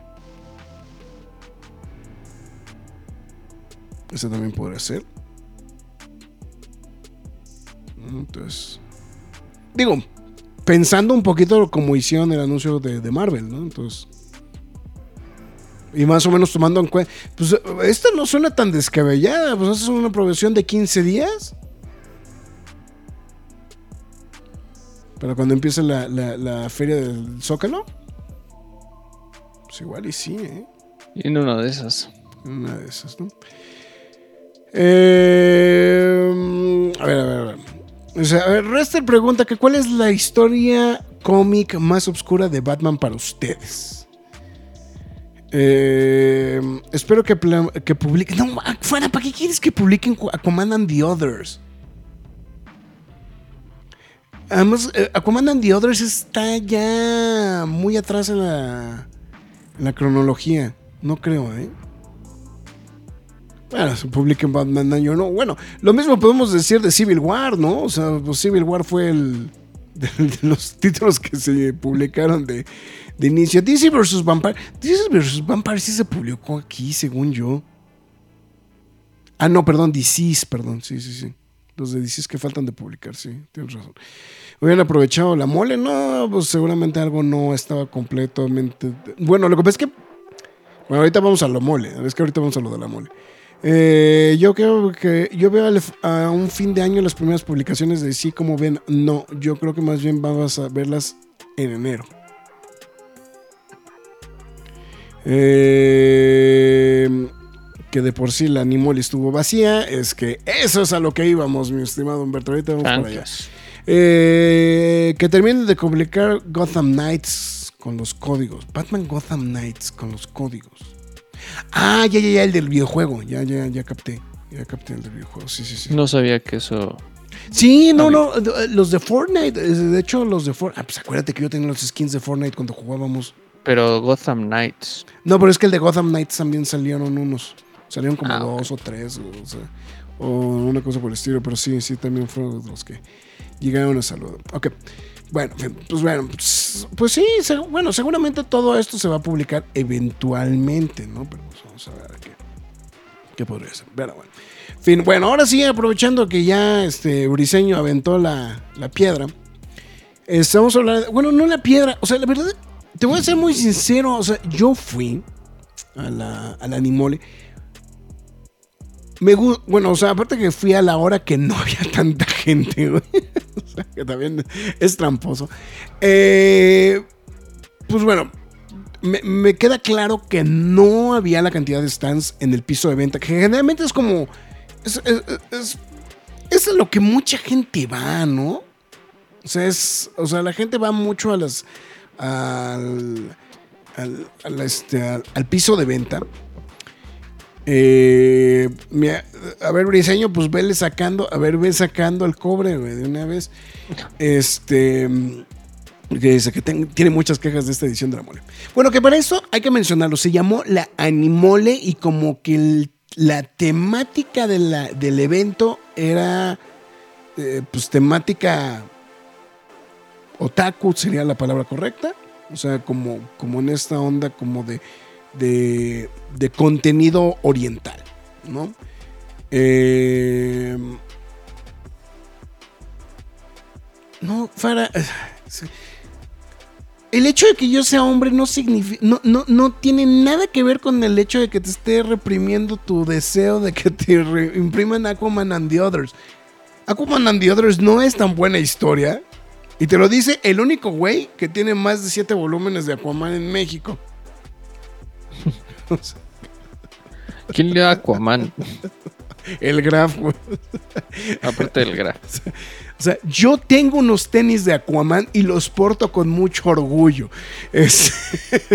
Ese también podría ser. Entonces, digo, pensando un poquito como hicieron el anuncio de, de Marvel, ¿no? Entonces, y más o menos tomando en cuenta, pues esta no suena tan descabellada, pues es una promoción de 15 días. Para cuando empiece la, la- la feria del Zócalo. Pues igual y sí, ¿eh? En una de esas. Una de esas, ¿no? Eh, a ver, a ver, a ver. O sea, a pregunta que cuál es la historia cómic más oscura de Batman para ustedes. Eh, espero que, que publiquen. No, fuera, ¿para qué quieres que publiquen Aquaman and the Others? Además, eh, Aquaman and the Others está ya muy atrás en la, en la cronología. No creo, ¿eh? Bueno, se publica en Batman Año no. Bueno, lo mismo podemos decir de Civil War, ¿no? O sea, pues Civil War fue el (laughs) de, los títulos que se publicaron de, de inicio. DC vs. Vampire. DC vs. Vampire sí se publicó aquí, según yo. Ah, no, perdón, DCs, perdón. Sí, sí, sí. Los de DCs que faltan de publicar, sí, tienes razón. Hubieran aprovechado la mole, no, pues seguramente algo no estaba completamente. Bueno, lo que pasa es que. Bueno, ahorita vamos a lo mole. Es que ahorita vamos a lo de la mole. Eh, yo creo que yo veo al- a un fin de año las primeras publicaciones de sí, como ven, no, yo creo que más bien vamos a verlas en enero. Eh, que de por sí la Animoli estuvo vacía, es que eso es a lo que íbamos, mi estimado Humberto. Ahorita vamos para allá. Eh, que terminen de publicar Gotham Knights con los códigos. Batman Gotham Knights con los códigos. Ah, ya, ya, ya, el del videojuego. Ya, ya, ya capté. Ya capté el del videojuego. Sí, sí, sí. No sabía que eso. Sí, no, no. Los de Fortnite. eh, De hecho, los de Fortnite. Ah, pues acuérdate que yo tenía los skins de Fortnite cuando jugábamos. Pero Gotham Knights. No, pero es que el de Gotham Knights también salieron unos. Salieron como Ah, dos o tres. O, sea, o una cosa por el estilo. Pero sí, sí, también fueron los que llegaron a saludar. Ok. Bueno, pues bueno, pues, pues sí, bueno, seguramente todo esto se va a publicar eventualmente, ¿no? Pero pues vamos a ver qué, qué podría ser. Pero bueno. Fin, bueno, ahora sí, aprovechando que ya este Briseño aventó la, la piedra, estamos hablando, bueno, no la piedra, o sea, la verdad, te voy a ser muy sincero, o sea, yo fui a la, a la Animole. Me gu- bueno, o sea, aparte que fui a la hora que no (laughs) había tanta gente, güey. O sea, que también es tramposo. Eh, pues bueno, me, me queda claro que no había la cantidad de stands en el piso de venta, que generalmente es como. Es, es, es- a lo que mucha gente va, ¿no? O sea, es, o sea, la gente va mucho a las. al. al, este, al piso de venta. Eh, a ver, Briseño, pues vele sacando, a ver, ve sacando el cobre, de una vez. Este. Que dice que tiene muchas quejas de esta edición de la mole. Bueno, que para eso hay que mencionarlo. Se llamó la Animole y como que la temática de del evento era. eh, pues temática. Otaku sería la palabra correcta. O sea, como, como en esta onda como de, de, de contenido oriental, ¿no? Eh, no, Fara. (sighs) sí. El hecho de que yo sea hombre no significa. No, no, no tiene nada que ver con el hecho de que te esté reprimiendo tu deseo de que te impriman Aquaman and the Others. Aquaman and the Others no es tan buena historia. Y te lo dice el único güey que tiene más de siete volúmenes de Aquaman en México. (laughs) ¿Quién le da Aquaman? el Graf, güey. Aparte del Graf. (laughs) O sea, yo tengo unos tenis de Aquaman y los porto con mucho orgullo. Es-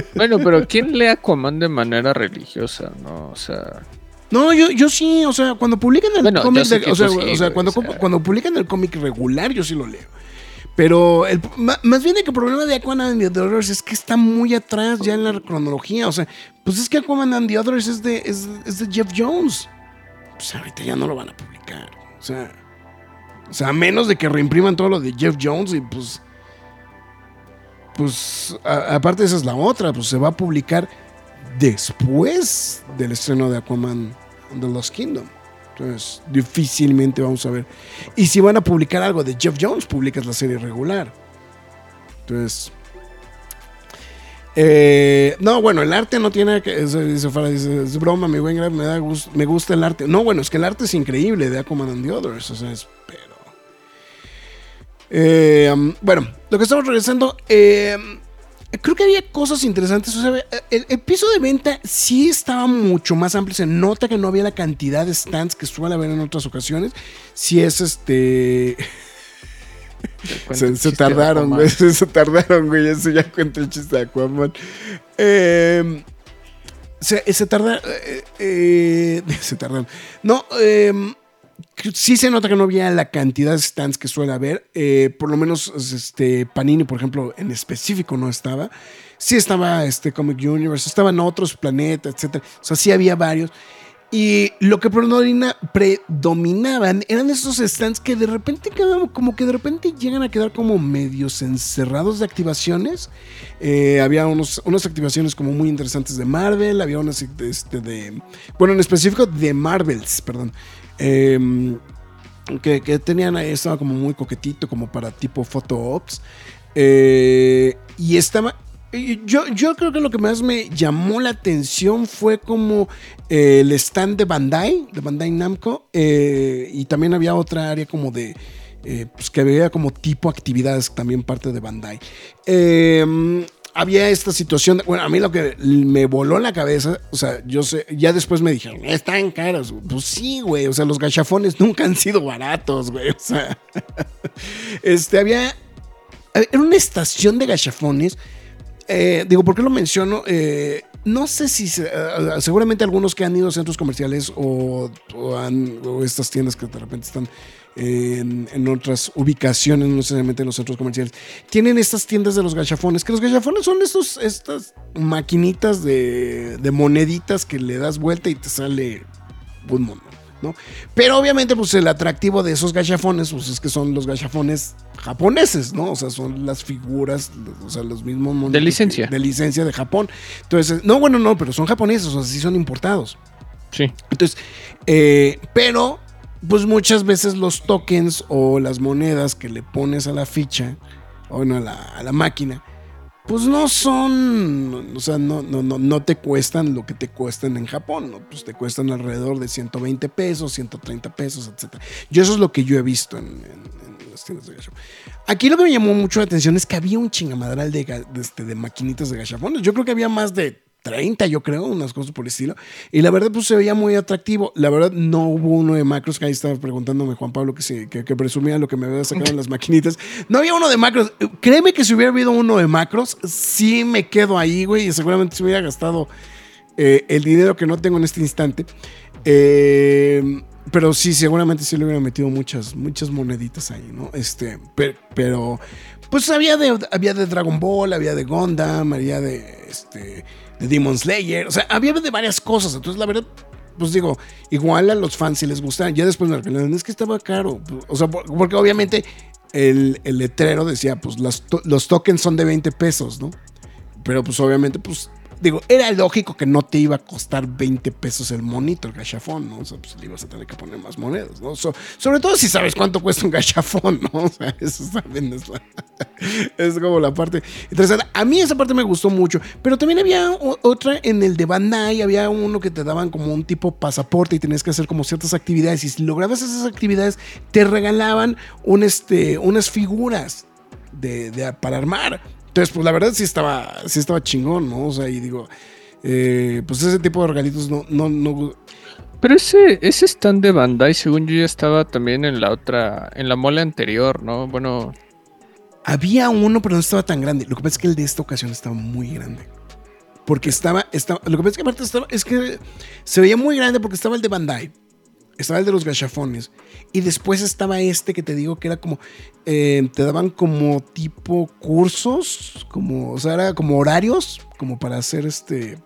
(laughs) Bueno, pero ¿quién lee Aquaman de manera religiosa? No, o sea. No, yo, yo sí, o sea, cuando publican el Bueno, cómic, de- o sea, tú sí, o sea, güey, cuando, o sea. cuando publican el cómic regular, yo sí lo leo. Pero el, más bien el problema de Aquaman and the Others es que está muy atrás ya en la cronología. O sea, pues es que Aquaman and the Others es de, es de Jeff Jones. Pues ahorita ya no lo van a publicar. O sea, o sea, a menos de que reimpriman todo lo de Jeff Jones y pues. Pues a- aparte esa es la otra, pues se va a publicar después del estreno de Aquaman and the Lost Kingdom. Entonces, difícilmente vamos a ver. Y si van a publicar algo de Jeff Jones, publicas la serie regular. Entonces. eh, no, bueno, el arte no tiene que. es broma, mi buen Graf, me, da gusto, me gusta el arte. No, bueno, es que el arte es increíble de Aquaman and the Others. O sea, es. Pero. Eh, bueno, lo que estamos regresando. eh, creo que había cosas interesantes. O sea, el, el piso de venta sí estaba mucho más amplio. Se nota que no había la cantidad de stands que suele haber en otras ocasiones. Si es este. Se, se tardaron, güey. (laughs) Se tardaron, güey. Eso ya cuenta el chiste de Aquaman. Eh, se, se tardaron. eh, eh, (laughs) se tardaron. No, eh, sí se nota que no había la cantidad de stands que suele haber. Eh, por lo menos este Panini, por ejemplo, en específico no estaba. Sí estaba este Comic Universe, estaban otros planetas, etcétera. O sea, sí había varios. Y lo que predomina- predominaban eran esos stands que de repente como que de repente llegan a quedar como medios encerrados de activaciones. Eh, había unos, unas activaciones como muy interesantes de Marvel, había unas este, de... Bueno, en específico de Marvels, perdón. Em, que, que tenían ahí, estaba como muy coquetito, como para tipo photo ops. Eh, y estaba. Yo, yo creo que lo que más me llamó la atención fue como eh, el stand de Bandai, de Bandai Namco, eh, y también había otra área como de, eh, pues que había como tipo actividades, también parte de Bandai. Había esta situación, bueno, a mí lo que me voló la cabeza, o sea, yo sé, ya después me dijeron, están caros. Pues sí, güey, o sea, los gachafones nunca han sido baratos, güey, o sea, (laughs) este, había, era una estación de gachafones, eh, digo, ¿por qué lo menciono? Eh, no sé si eh, seguramente algunos que han ido a centros comerciales o han- o estas tiendas que de repente están en, en otras ubicaciones, no necesariamente en los centros comerciales, tienen estas tiendas de los gachafones, que los gachafones son estos, estas maquinitas de, de moneditas que le das vuelta y te sale un mono. ¿no? Pero obviamente, pues el atractivo de esos gachafones, pues es que son los gachafones japoneses, ¿no? O sea, son las figuras, o sea, los mismos monitos De licencia. De licencia de Japón. Entonces, no, bueno, no, pero son japoneses, o sea, sí son importados. Sí. Entonces, eh, pero, pues muchas veces los tokens o las monedas que le pones a la ficha, o bueno, a la, a la máquina, pues no son, o sea, no, no, no, no te cuestan lo que te cuestan en Japón, ¿no? Pues te cuestan alrededor de 120 pesos, 130 pesos, etc. Yo eso es lo que yo he visto en, las tiendas de gachapon. Aquí lo que me llamó mucho la atención es que había un chingamadral de, este, de maquinitas de gachafones. Yo creo que había más de 30, yo creo, unas cosas por el estilo. Y la verdad, pues se veía muy atractivo. La verdad, no hubo uno de macros, que ahí estaba preguntándome Juan Pablo que, que, presumía lo que me había sacado en las maquinitas. No había uno de macros. Créeme que si hubiera habido uno de macros, sí me quedo ahí, güey, y seguramente se hubiera gastado eh, el dinero que no tengo en este instante. Eh, pero sí, seguramente sí le hubiera metido muchas, muchas moneditas ahí, ¿no? Este, per- pero, pues había de, había de Dragon Ball, había de Gundam, había de, este, de Demon Slayer, o sea, había de varias cosas. Entonces, la verdad, pues digo, igual a los fans si les gustan. Ya después me reclamaron, es que estaba caro. O sea, por- porque obviamente el, el letrero decía, pues to- los tokens son de 20 pesos, ¿no? Pero pues obviamente, pues digo, era lógico que no te iba a costar 20 pesos el monito, el gachafón, ¿no? O sea, pues le ibas a tener que poner más monedas, ¿no? So- sobre todo si sabes cuánto cuesta un gachafón, ¿no? (laughs) O sea, eso también es, la- (laughs) es como la parte interesante. A mí esa parte me gustó mucho, pero también había otra en el de Bandai, había uno que te daban como un tipo pasaporte y tenías que hacer como ciertas actividades y si lograbas esas actividades te regalaban un, este, unas figuras de- para armar. Entonces, pues la verdad sí estaba, sí estaba chingón, ¿no? O sea, y digo, eh, pues ese tipo de regalitos no, no, no. Pero ese, ese stand de Bandai, según yo, ya estaba también en la otra, en la mole anterior, ¿no? Bueno, Había uno, pero no estaba tan grande. Lo que pasa es que el de esta ocasión estaba muy grande. Porque estaba, estaba lo que pasa es que aparte estaba, es que se veía muy grande porque estaba el de Bandai. Estaba el de los gachafones. Y después estaba este que te digo que era como. eh, te daban como tipo cursos. Como. O sea, era como horarios. Como para hacer este.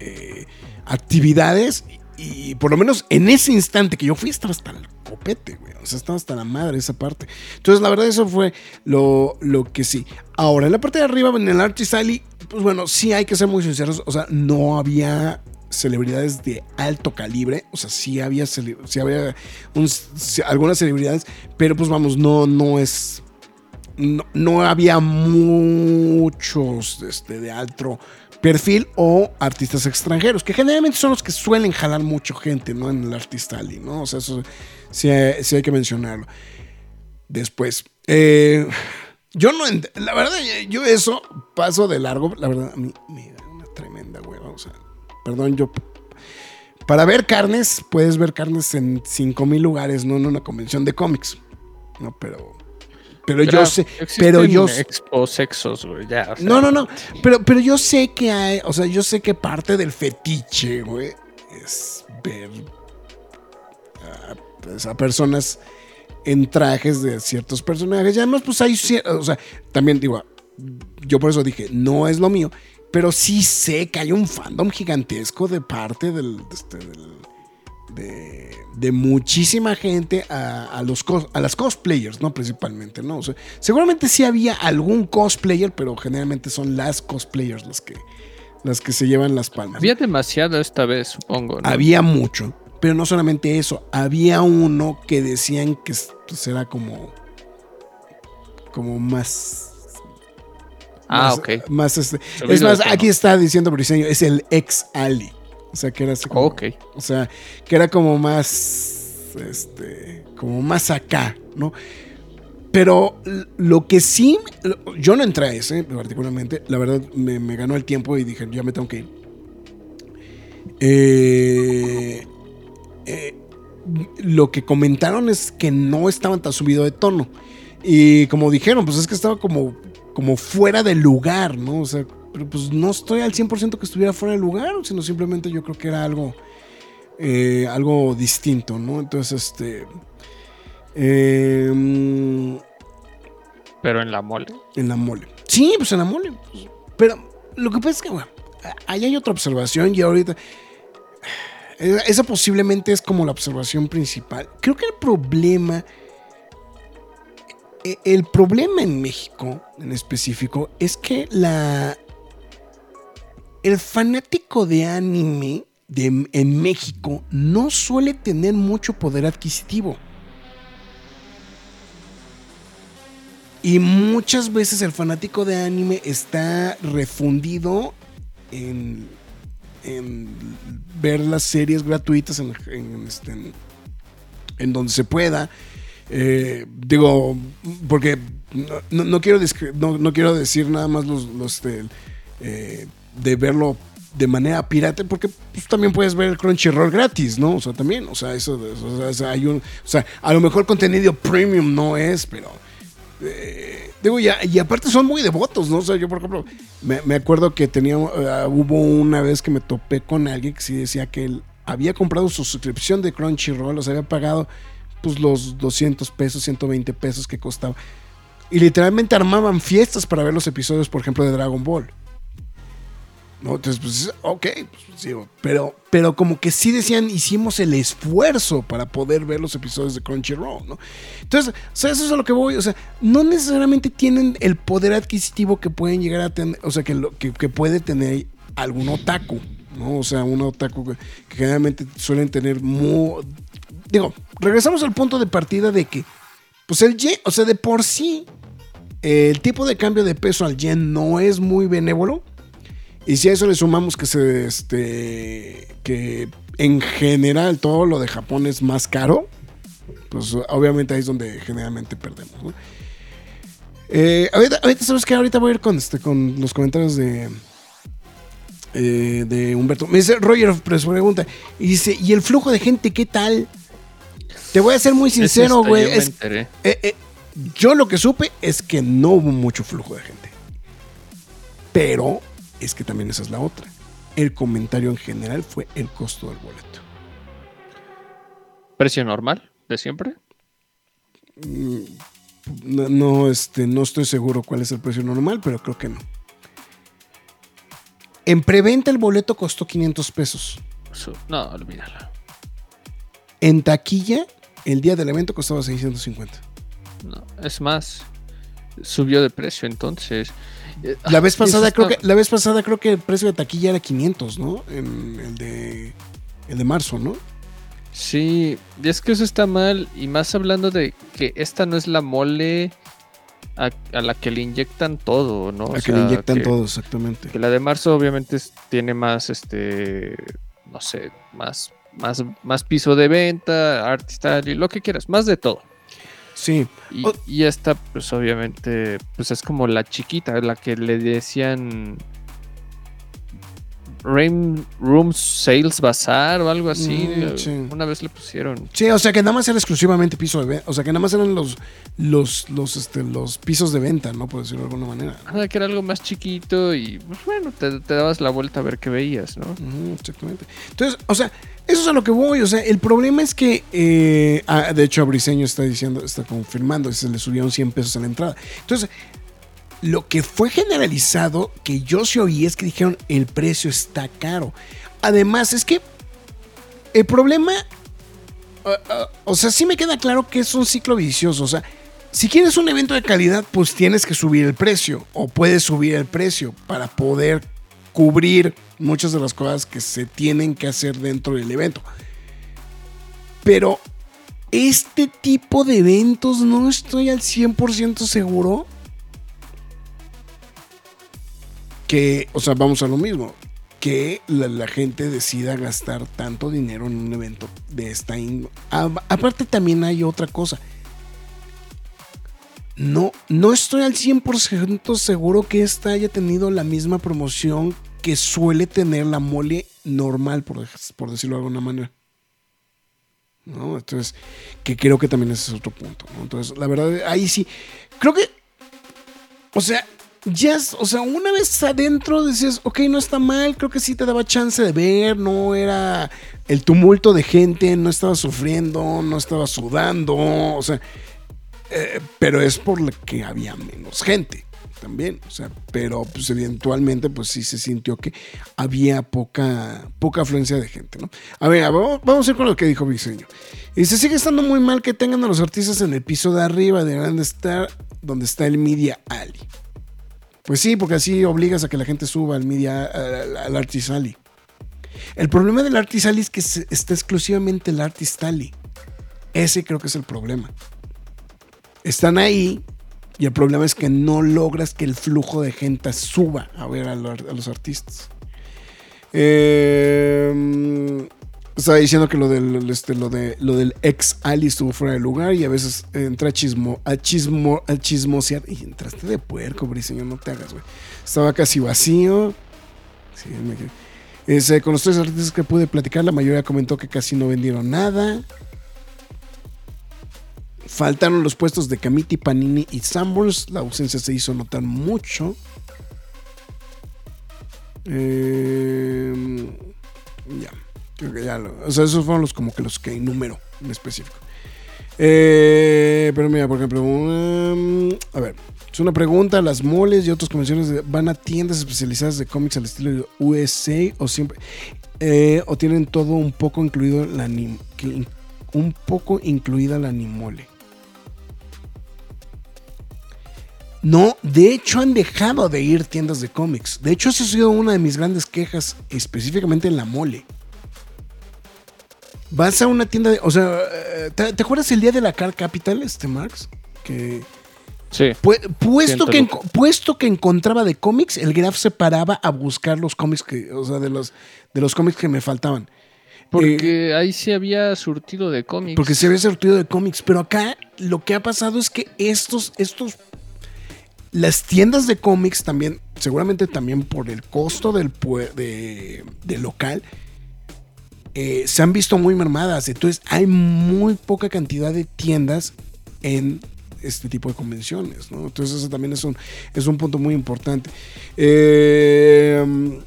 eh, actividades. Y por lo menos en ese instante que yo fui, estaba hasta el copete, güey. O sea, estaba hasta la madre esa parte. Entonces, la verdad, eso fue lo, lo que sí. Ahora, en la parte de arriba, en el Archie Sally, pues bueno, sí hay que ser muy sinceros. O sea, no había celebridades de alto calibre. O sea, sí había, sí había algunas celebridades, pero pues vamos, no, no es. No, había muchos este, de alto perfil o artistas extranjeros, que generalmente son los que suelen jalar mucho gente, ¿no? En el Artist Alley, ¿no? O sea, eso sí, sí hay que mencionarlo. Después, eh, yo no, la verdad, yo eso paso de largo, la verdad, a mí me da una tremenda hueva, o sea, perdón, yo... Para ver carnes, puedes ver carnes en 5000 lugares, no en una convención de cómics. No, pero... Pero yo sé, pero yo... Expo sexos, güey, ya. o sea, No, no, no. Pero, pero yo sé que hay, o sea, yo sé que parte del fetiche, güey, es ver a, pues, a personas en trajes de ciertos personajes. Y además, pues hay, o sea, también digo, yo por eso dije, no es lo mío, pero sí sé que hay un fandom gigantesco de parte del, de este, del- de, de muchísima gente a, a los cos- a las cosplayers, ¿no? Principalmente, ¿no? O sea, seguramente sí había algún cosplayer, pero generalmente son las cosplayers las que, las que se llevan las palmas. Había demasiado esta vez, supongo. ¿no? Había mucho, pero no solamente eso, había uno que decían que pues, era como, como más... Ah, más- ok. Más este, es más, aquí está diciendo Briseño, es el ex Ali. O sea, que era así como, Ok. o sea, que era como más, este, como más acá, ¿no? Pero lo que sí, yo no entré a ese particularmente, la verdad me, me ganó el tiempo y dije, ya me tengo que ir. Eh, eh, lo que comentaron es que no estaban tan subido de tono. Y como dijeron, pues es que estaba como, como fuera de lugar, ¿no? O sea, pero pues no estoy al 100% que estuviera fuera de lugar, sino simplemente yo creo que era algo, eh, algo distinto, ¿no? Entonces, este... eh, Pero en la mole. en la mole. Sí, pues en la mole. pues, pero lo que pasa es que, bueno, ahí hay otra observación y ahorita... Eh, Esa posiblemente es como la observación principal. Creo que el problema. Eh, El problema en México, en específico, es que la. El fanático de anime de- en México no suele tener mucho poder adquisitivo. Y muchas veces el fanático de anime está refundido en, en ver las series gratuitas en, en, este, en donde se pueda. Eh, digo, porque no, quiero, no, quiero decir nada más los, de, eh, de verlo de manera pirata, porque pues, también puedes ver Crunchyroll gratis, ¿no? O sea, también, o sea, eso, hay un, o sea, a lo mejor contenido premium no es, pero eh, digo, y, y aparte son muy devotos, ¿no? O sea, yo, por ejemplo, me, me acuerdo que tenía, eh, hubo una vez que me topé con alguien que sí decía que él había comprado su suscripción de Crunchyroll, o había pagado pues los 200 pesos, 120 pesos que costaba. Y literalmente armaban fiestas para ver los episodios, por ejemplo, de Dragon Ball. ¿No? Entonces, pues, ok, pues, digo, pero, pero como que sí decían, hicimos el esfuerzo para poder ver los episodios de Crunchyroll, ¿no? Entonces, o sea, eso es a lo que voy, o sea, no necesariamente tienen el poder adquisitivo que pueden llegar a tener, o sea, que, lo, que, puede tener algún otaku, ¿no? O sea, un otaku que generalmente suelen tener muy... Digo, regresamos al punto de partida de que, pues el yen, o sea, de por sí, el tipo de cambio de peso al yen no es muy benévolo. Y si a eso le sumamos que se este que en general todo lo de Japón es más caro, pues obviamente ahí es donde generalmente perdemos. Eh, ahorita, sabes que ahorita voy a ir con este con los comentarios de eh, de Humberto. Me dice Roger pregunta y dice y el flujo de gente qué tal. Te voy a ser muy sincero, güey. es- eh, eh, yo lo que supe es que no hubo mucho flujo de gente. Pero es que también esa es la otra. El comentario en general fue el costo del boleto. ¿Precio normal de siempre? No, no, este, no estoy seguro cuál es el precio normal, pero creo que no. En preventa el boleto costó 500 pesos. No, olvídalo. En taquilla, el día del evento costaba 650. No, es más, subió de precio entonces. Eh, La vez eso pasada, creo que, la vez pasada creo que el precio de taquilla era 500, ¿no? En el de, el de marzo, ¿no? Sí, y es que eso está mal. Y más hablando de que esta no es la mole a, a la que le inyectan todo, ¿no? A que le inyectan que- todo, exactamente. Que la de marzo obviamente tiene más, este, no sé, más, más, más piso de venta, artista y lo que quieras, más de todo. Sí, Y, esta, pues obviamente, pues es como la chiquita, la que le decían Rain Room Sales Bazaar o algo así. Mm, sí. Una vez le pusieron. sí, o sea que nada más era exclusivamente piso de venta. O sea que nada más eran los, los, los, este, los pisos de venta, ¿no? Por decirlo de alguna manera. Ah, que era algo más chiquito y pues bueno, te, te dabas la vuelta a ver qué veías, ¿no? Exactamente. Entonces, o sea, eso es a lo que voy. O sea, el problema es que, eh, ah, de hecho, Briseño está diciendo, está confirmando, se le subieron 100 pesos a la entrada. Entonces, lo que fue generalizado, que yo sí oí, es que dijeron, el precio está caro. Además, es que el problema, ah, ah, o sea, sí me queda claro que es un ciclo vicioso. O sea, si quieres un evento de calidad, pues tienes que subir el precio o puedes subir el precio para poder cubrir muchas de las cosas que se tienen que hacer dentro del evento. Pero este tipo de eventos no estoy al 100% seguro que, o sea, vamos a lo mismo, que la, gente decida gastar tanto dinero en un evento de esta índole. Aparte también hay otra cosa. No, no estoy al 100% seguro que esta haya tenido la misma promoción que suele tener la mole normal, por, decirlo de alguna manera. ¿No? Entonces, que creo que también ese es otro punto. ¿no? Entonces, la verdad, ahí sí. Creo que. O sea, ya, es- o sea, una vez adentro decías, ok, no está mal, creo que sí te daba chance de ver, no era el tumulto de gente, no estaba sufriendo, no estaba sudando, o sea, eh, pero es por lo que había menos gente también. O sea, pero pues eventualmente pues sí se sintió que había poca, poca afluencia de gente, ¿no? A ver, vamos, vamos a ir con lo que dijo Briseño. Y se sigue estando muy mal que tengan a los artistas en el piso de arriba, deberán de estar donde está el Media Alley. Pues sí, porque así obligas a que la gente suba al Media, al, al Artist Alley. El problema del Artist Alley es que está exclusivamente el Artist Alley. Ese creo que es el problema. Están ahí y el problema es que no logras que el flujo de gente suba a ver a, lo- a los artistas. Eh, estaba diciendo que lo del, este, lo de, lo del ex Ali estuvo fuera de lugar y a veces entra a, chismo, a, chismo, a chismosear. Y entraste de puerco, briseño, no te hagas, güey. Estaba casi vacío. Sí, me Ese, con los tres artistas que pude platicar, la mayoría comentó que casi no vendieron nada. Faltaron los puestos de Camiti, Panini y Sanborns. La ausencia se hizo notar mucho. Eh, ya, creo que ya. lo- o sea, esos fueron los como que los que enumero en específico. Eh, pero mira, por ejemplo, um, a ver, es una pregunta. ¿Las moles y otras convenciones van a tiendas especializadas de cómics al estilo de USA o siempre eh, o tienen todo un poco incluido la un poco incluida la animole? No, de hecho han dejado de ir tiendas de cómics. De hecho, esa ha sido una de mis grandes quejas, específicamente en la mole. Vas a una tienda de. O sea, eh, ¿te, te acuerdas el día de la Car Capital, este Marx? Que. Sí. pu- puesto, que puesto que encontraba de cómics, el Graf se paraba a buscar los cómics que. O sea, de los, de los cómics que me faltaban. Porque ahí sí había surtido de cómics. Porque se había surtido de cómics. Pero acá lo que ha pasado es que estos, estos, las tiendas de cómics también, seguramente también por el costo del, de, del local, eh, se han visto muy mermadas. Entonces hay muy poca cantidad de tiendas en este tipo de convenciones. ¿no? Entonces eso también es un, es un punto muy importante. Eh,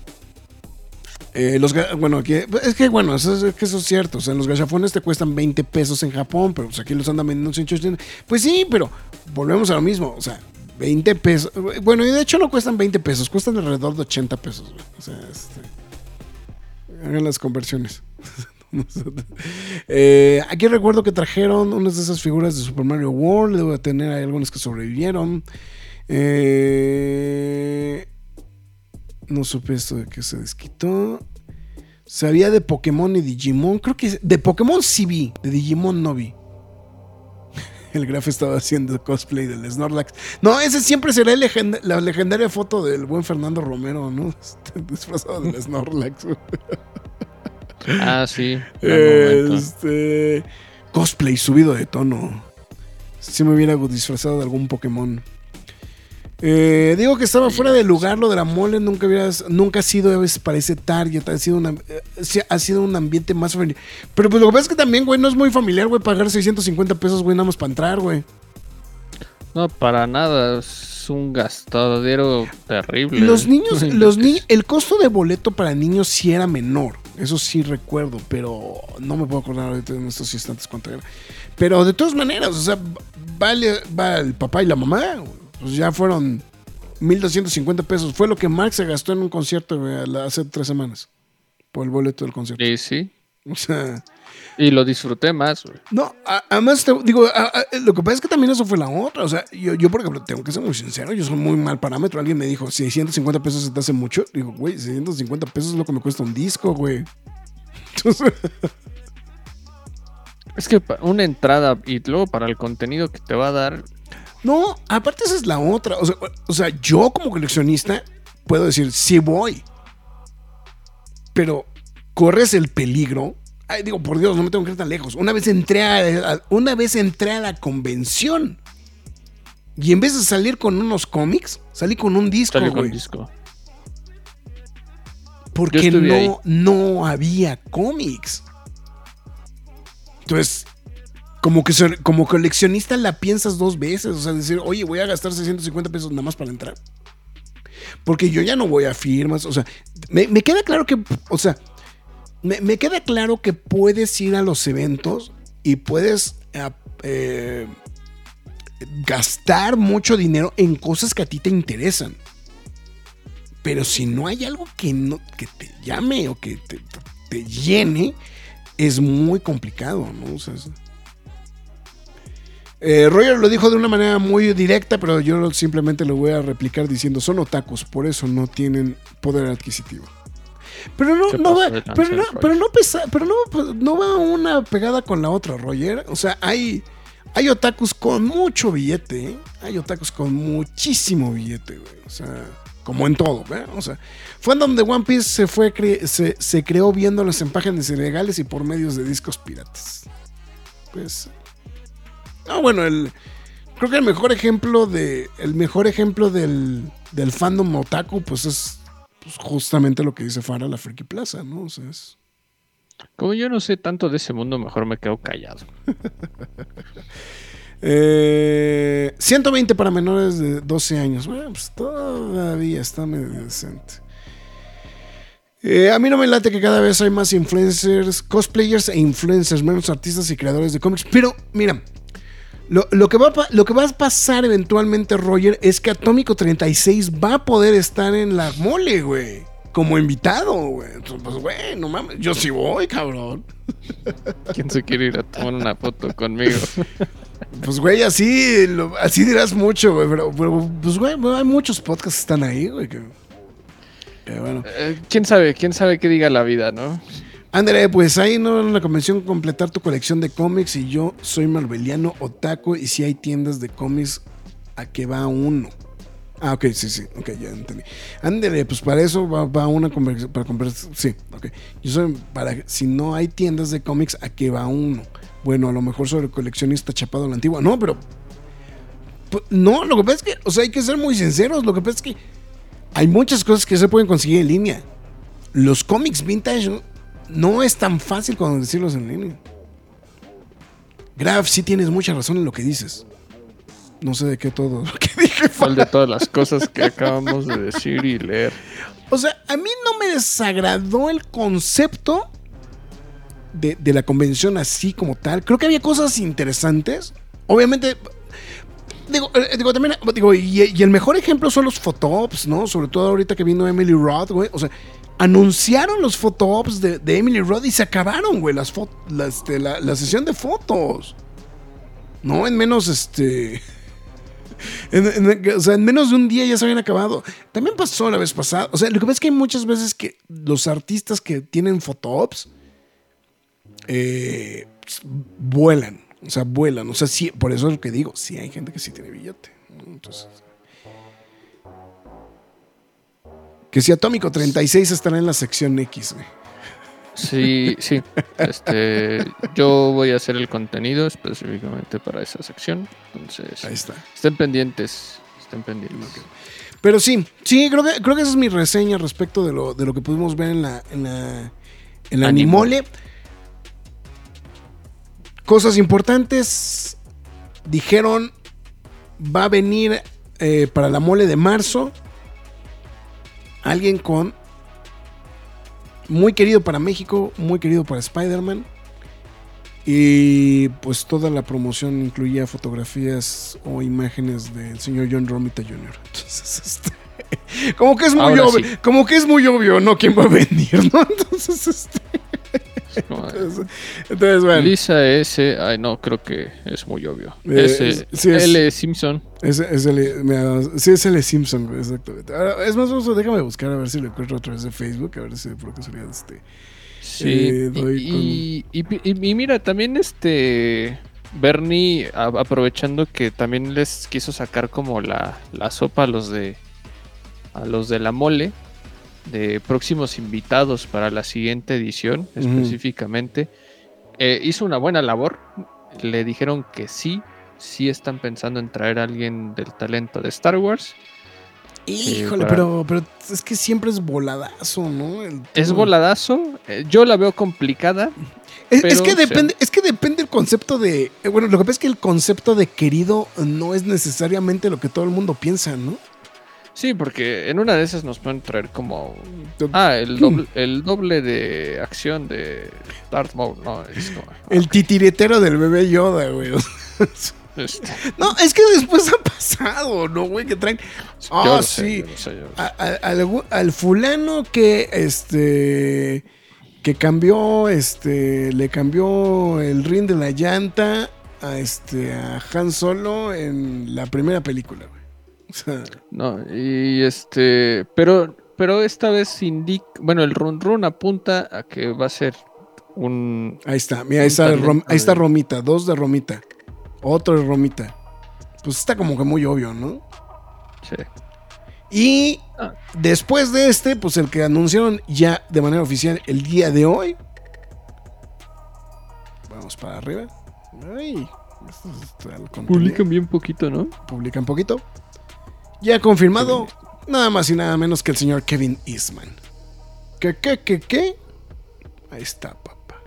eh, los, bueno, aquí, es que bueno, eso es, que eso es cierto. O sea, los gachafones te cuestan 20 pesos en Japón, pero aquí los andan vendiendo en 180. Pues sí, pero volvemos a lo mismo. O sea, 20 pesos. Bueno, y de hecho no cuestan 20 pesos, cuestan alrededor de 80 pesos. O sea, este, hagan las conversiones. (laughs) Eh, aquí recuerdo que trajeron unas de esas figuras de Super Mario World. Debo de tener hay algunas que sobrevivieron. Eh, no supe esto de que se desquitó. Sabía de Pokémon y Digimon. Creo que de Pokémon sí vi. De Digimon no vi. El Graf estaba haciendo cosplay del Snorlax. No, ese siempre será el la legendaria foto del buen Fernando Romero, ¿no? (laughs) Este, disfrazado del Snorlax. Ah, sí. (laughs) Este. Cosplay subido de tono. Si me hubiera disfrazado de algún Pokémon. Eh, digo que estaba fuera de lugar lo de la mole, nunca hubieras, nunca ha sido a veces para ese target, ha sido, una, eh, ha sido un ambiente más familiar. Pero pues lo que pasa es que también, güey, no es muy familiar, güey, pagar 650 pesos, güey, nada más para entrar, güey. No, para nada. Es un gastadero terrible. Los niños, (laughs) los ni el costo de boleto para niños sí era menor. Eso sí recuerdo, pero no me puedo acordar ahorita en estos instantes cuánto era. Pero de todas maneras, o sea, vale, va el papá y la mamá, pues ya fueron 1250 pesos. Fue lo que Mark se gastó en un concierto hace tres semanas. Por el boleto del concierto. Sí, sí. (laughs) O sea, Y lo disfruté más, güey. no, además, te- digo, a- a- lo que pasa es que también eso fue la otra. O sea, yo, yo, por ejemplo, tengo que ser muy sincero, yo soy muy mal parámetro. Alguien me dijo, 650 pesos se te hace mucho. Digo, güey, 650 pesos es lo que me cuesta un disco, güey. Entonces, (laughs) Es que una entrada y luego para el contenido que te va a dar. No, aparte esa es la otra. O sea, o sea, yo como coleccionista puedo decir, sí voy. Pero corres el peligro. Ay, digo, por Dios, no me tengo que ir tan lejos. Una vez entré a, a- una vez entré a la convención. Y en vez de salir con unos cómics, salí con un disco, Sale con güey. disco. Porque ahí. no, no había cómics. Entonces, como que como coleccionista la piensas dos veces. O sea, decir, oye, voy a gastar 650 pesos nada más para entrar. Porque yo ya no voy a firmas. O sea, me, me queda claro que, o sea, me, me queda claro que puedes ir a los eventos y puedes eh, eh, gastar mucho dinero en cosas que a ti te interesan. Pero si no hay algo que, no, que te llame o que te, te llene, es muy complicado, ¿no? O sea, es- Eh, Roger lo dijo de una manera muy directa, pero yo simplemente lo voy a replicar diciendo, son otakus, por eso no tienen poder adquisitivo. Pero no, va, pero no, pero no pesa- pero no, no va una pegada con la otra, Roger. O sea, hay, hay otakus con mucho billete, ¿eh? Hay otakus con muchísimo billete, güey. O sea, como en todo, ¿eh? O sea, fandom de One Piece se, fue cre- se, se creó viendo las empágenes ilegales y por medios de discos piratas. Pues. Ah, bueno, el. Creo que el mejor ejemplo de. El mejor ejemplo del, del fandom otaku, pues es pues, justamente lo que dice Fara, la Friki Plaza, ¿no? O sea, es. Como yo no sé tanto de ese mundo, mejor me quedo callado. (laughs) Eh, 120 para menores de 12 años. Bueno, pues todavía está medio decente. Eh, a mí no me late que cada vez hay más influencers, cosplayers e influencers, menos artistas y creadores de cómics. Pero mira, lo, lo que va a, lo que va a pasar eventualmente, Roger, es que Atómico 36 va a poder estar en la mole, güey. Como invitado, güey. Entonces, Pues, güey, no mames. Yo sí voy, cabrón. (laughs) ¿Quién se quiere ir a tomar una foto conmigo? (laughs) Pues, güey, así, lo- así dirás mucho, güey. Pero, pero, pues, güey, hay muchos podcasts que están ahí, güey. Que, que bueno. Eh, ¿Quién sabe? ¿Quién sabe qué diga la vida, no? André, pues ahí no en la convención completar tu colección de cómics y yo soy marveliano otaku y si hay tiendas de cómics a que va uno. Ah, ok, sí, sí, ok, ya entendí. Ándale, pues para eso va, va una conversación, para comprar, sí, ok. Yo soy, para, si no hay tiendas de cómics, ¿a qué va uno? Bueno, a lo mejor sobre coleccionista chapado a la antigua. No, pero, pu- no, lo que pasa es que, o sea, hay que ser muy sinceros, lo que pasa es que hay muchas cosas que se pueden conseguir en línea. Los cómics vintage no- es tan fácil como decirlos en línea. Graf, sí tienes mucha razón en lo que dices. No sé de qué todo lo que (laughs) dije. ¿Cuál de todas las cosas que acabamos de decir y leer? O sea, a mí no me desagradó el concepto de, de la convención así como tal. Creo que había cosas interesantes. Obviamente, digo, eh, digo también, digo, y, el mejor ejemplo son los photops, ¿no? Sobre todo ahorita que vino Emily Roth, güey. O sea, anunciaron los photops de, de Emily Roth y se acabaron, güey, las la, este, la- la sesión de fotos. No, en menos, este... (laughs) O sea, en menos de un día ya se habían acabado. También pasó la vez pasada. O sea, lo que pasa es que hay muchas veces que los artistas que tienen photoops eh, vuelan. O sea, vuelan. O sea, sí, por eso es lo que digo. Sí, hay gente que sí tiene billete. Entonces. Que si Atómico 36 estará en la sección X, güey. Sí, sí. Este, yo voy a hacer el contenido específicamente para esa sección. Entonces, Ahí está. estén pendientes. Estén pendientes. Pero sí, sí, creo que, creo que esa es mi reseña respecto de lo, de lo que pudimos ver en la, en la, en la Animole. Animole. Cosas importantes. Dijeron, va a venir eh, para la mole de marzo alguien con muy querido para México, muy querido para Spider-Man. Y pues toda la promoción incluía fotografías o imágenes del señor John Romita Jr. (laughs) Entonces, este, como que es muy Ahora obvio, sí. como que es muy obvio, ¿no? ¿Quién va a venir, (laughs) no? Entonces, este, (laughs) No, entonces, entonces, bueno, Lisa S. Ay, no, creo que es muy obvio. Eh, S. sí es- L. Simpson. es, es me- sí, es el Simpson, exactamente. Ahora, es más, vamos déjame buscar a ver si lo encuentro a través de Facebook, a ver si por casualidad este. Sí. Eh, y, y- y- y mira, también este. Bernie, a- aprovechando que también les quiso sacar como la, la sopa a los de. A los de la mole. De próximos invitados para la siguiente edición, específicamente. eh, hizo una buena labor. Le dijeron que sí. Sí están pensando en traer a alguien del talento de Star Wars. Híjole, para- pero, pero es que siempre es voladazo, ¿no? El Es voladazo. eh, Yo la veo complicada. Es, que depende, es que depende el concepto de. eh, Bueno, lo que pasa es que el concepto de querido no es necesariamente lo que todo el mundo piensa, ¿no? Sí, porque en una de esas nos pueden traer como. Ah, el doble, el doble de acción de Darth Maul, ¿no? Es como- (laughs) El titiretero del bebé Yoda, güey. (laughs) Este, No, es que después ha pasado, ¿no, güey? Que traen. Ah, sí. sé, sé. A- a- al fulano que este que cambió este le cambió el ring de la llanta a este a Han Solo en la primera película güey. (laughs) No, y este, pero, pero esta vez indica, bueno, el run run apunta a que va a ser un, ahí está mira ahí está, Rom- ahí está Romita dos de Romita otro de Romita pues está como que muy obvio no sí. y Ah. después de este pues el que anunciaron ya de manera oficial el día de hoy vamos para arriba Ay, esto. Publican bien poquito, ¿no? publica un poquito. Ya confirmado, nada más y nada menos que el señor Kevin Eastman. ¿Qué, qué, qué, qué? Ahí está, papá.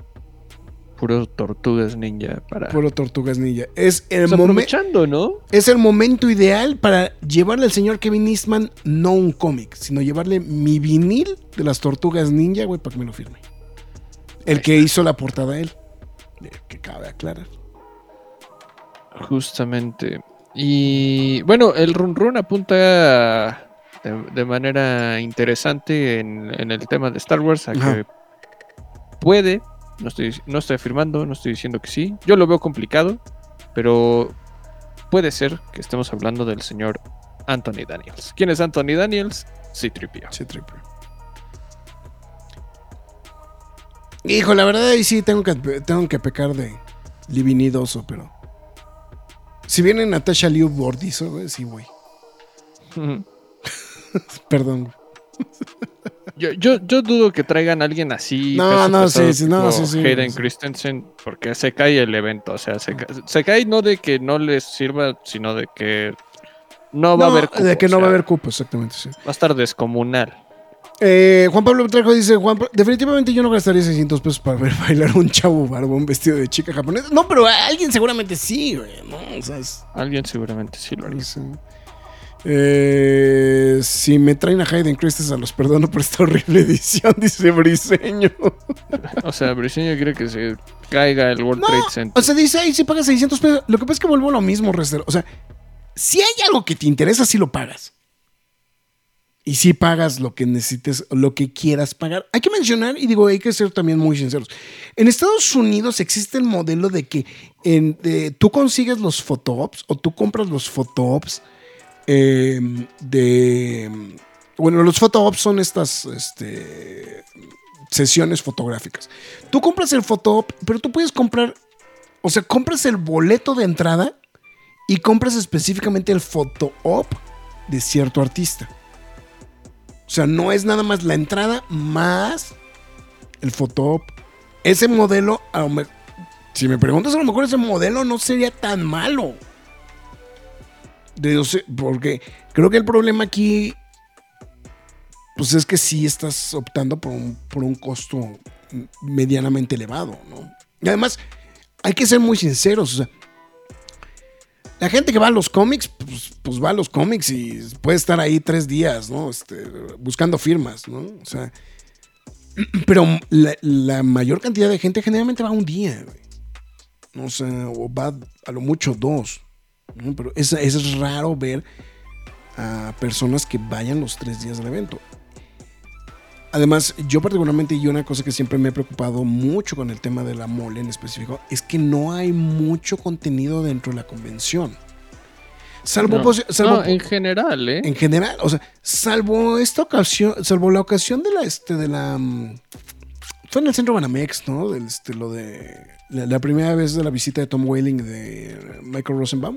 Puro tortugas ninja para... Puro Tortugas Ninja. Es el, Pues momen- aprovechando, ¿no? es el momento ideal para llevarle al señor Kevin Eastman no un cómic, sino llevarle mi vinil de las Tortugas Ninja, güey, para que me lo firme. El que hizo la portada él. Que cabe aclarar. Justamente. Y bueno, el run run apunta de, de manera interesante en, en el tema de Star Wars a Ajá. que puede, no estoy, no estoy afirmando, no estoy diciendo que sí. Yo lo veo complicado, pero puede ser que estemos hablando del señor Anthony Daniels. ¿Quién es Anthony Daniels? C-3PO. Sí, triple. Hijo, la verdad ahí sí tengo que, tengo que pecar de livinidoso, pero... Si viene Natasha Liu Bordizo, güey, sí, güey. (laughs) Perdón. Yo, yo, yo dudo que traigan a alguien así. No, no, sí, sí, no, sí, sí, Hayden sí. Christensen, porque se cae el evento. O sea, se, ca- se cae no de que no les sirva, sino de que no va a haber cupo, de que o no va a haber cupo, exactamente, sí. Va a estar descomunal. Eh, Juan Pablo Trejo dice, Juan, definitivamente yo no gastaría 600 pesos para ver (laughs) bailar a un chavo barbón vestido de chica japonesa. No, pero alguien seguramente sí, güey, ¿no? O sea, es- Alguien seguramente sí lo haría. Eh, si me traen a Hayden Christensen, los perdono por esta horrible edición, (laughs) dice Briseño. (laughs) O sea, Briseño quiere que se caiga el World No, Trade Center. o sea, dice, ay, si pagas 600 pesos. Lo que pasa es que vuelvo a lo mismo, Rester. O sea, si hay algo que te interesa, sí lo pagas. Y si pagas lo que necesites, lo que quieras pagar. Hay que mencionar, y digo, hay que ser también muy sinceros. En Estados Unidos existe el modelo de que tú consigues los photoops o tú compras los photoops eh, de... Bueno, los photoops son estas este, sesiones fotográficas. Tú compras el fotoop, pero tú puedes comprar, o sea, compras el boleto de entrada y compras específicamente el fotoop de cierto artista. O sea, no es nada más la entrada más el fotoop. Ese modelo, si me preguntas, a lo mejor ese modelo no sería tan malo. De, porque creo que el problema aquí, pues es que sí estás optando por un, por un costo medianamente elevado, ¿no? Y además, hay que ser muy sinceros, o sea, la gente que va a los cómics, pues, pues va a los cómics y puede estar ahí tres días, ¿no? Este, buscando firmas, ¿no? O sea, (clears throat) pero la, mayor cantidad de gente generalmente va un día, güey. O sea, o va a lo mucho dos. ¿no? Pero es, es raro ver a personas que vayan los tres días del evento. Además, yo particularmente, y una cosa que siempre me ha preocupado mucho con el tema de la mole en específico, es que no hay mucho contenido dentro de la convención. Salvo, No. salvo No, en general, ¿eh? en general, o sea, salvo esta ocasión, salvo la ocasión de la, este, de la, mm, fue en el centro Banamex, ¿no? Del, este, lo de, la, la primera vez de la visita de Tom Welling de Michael Rosenbaum,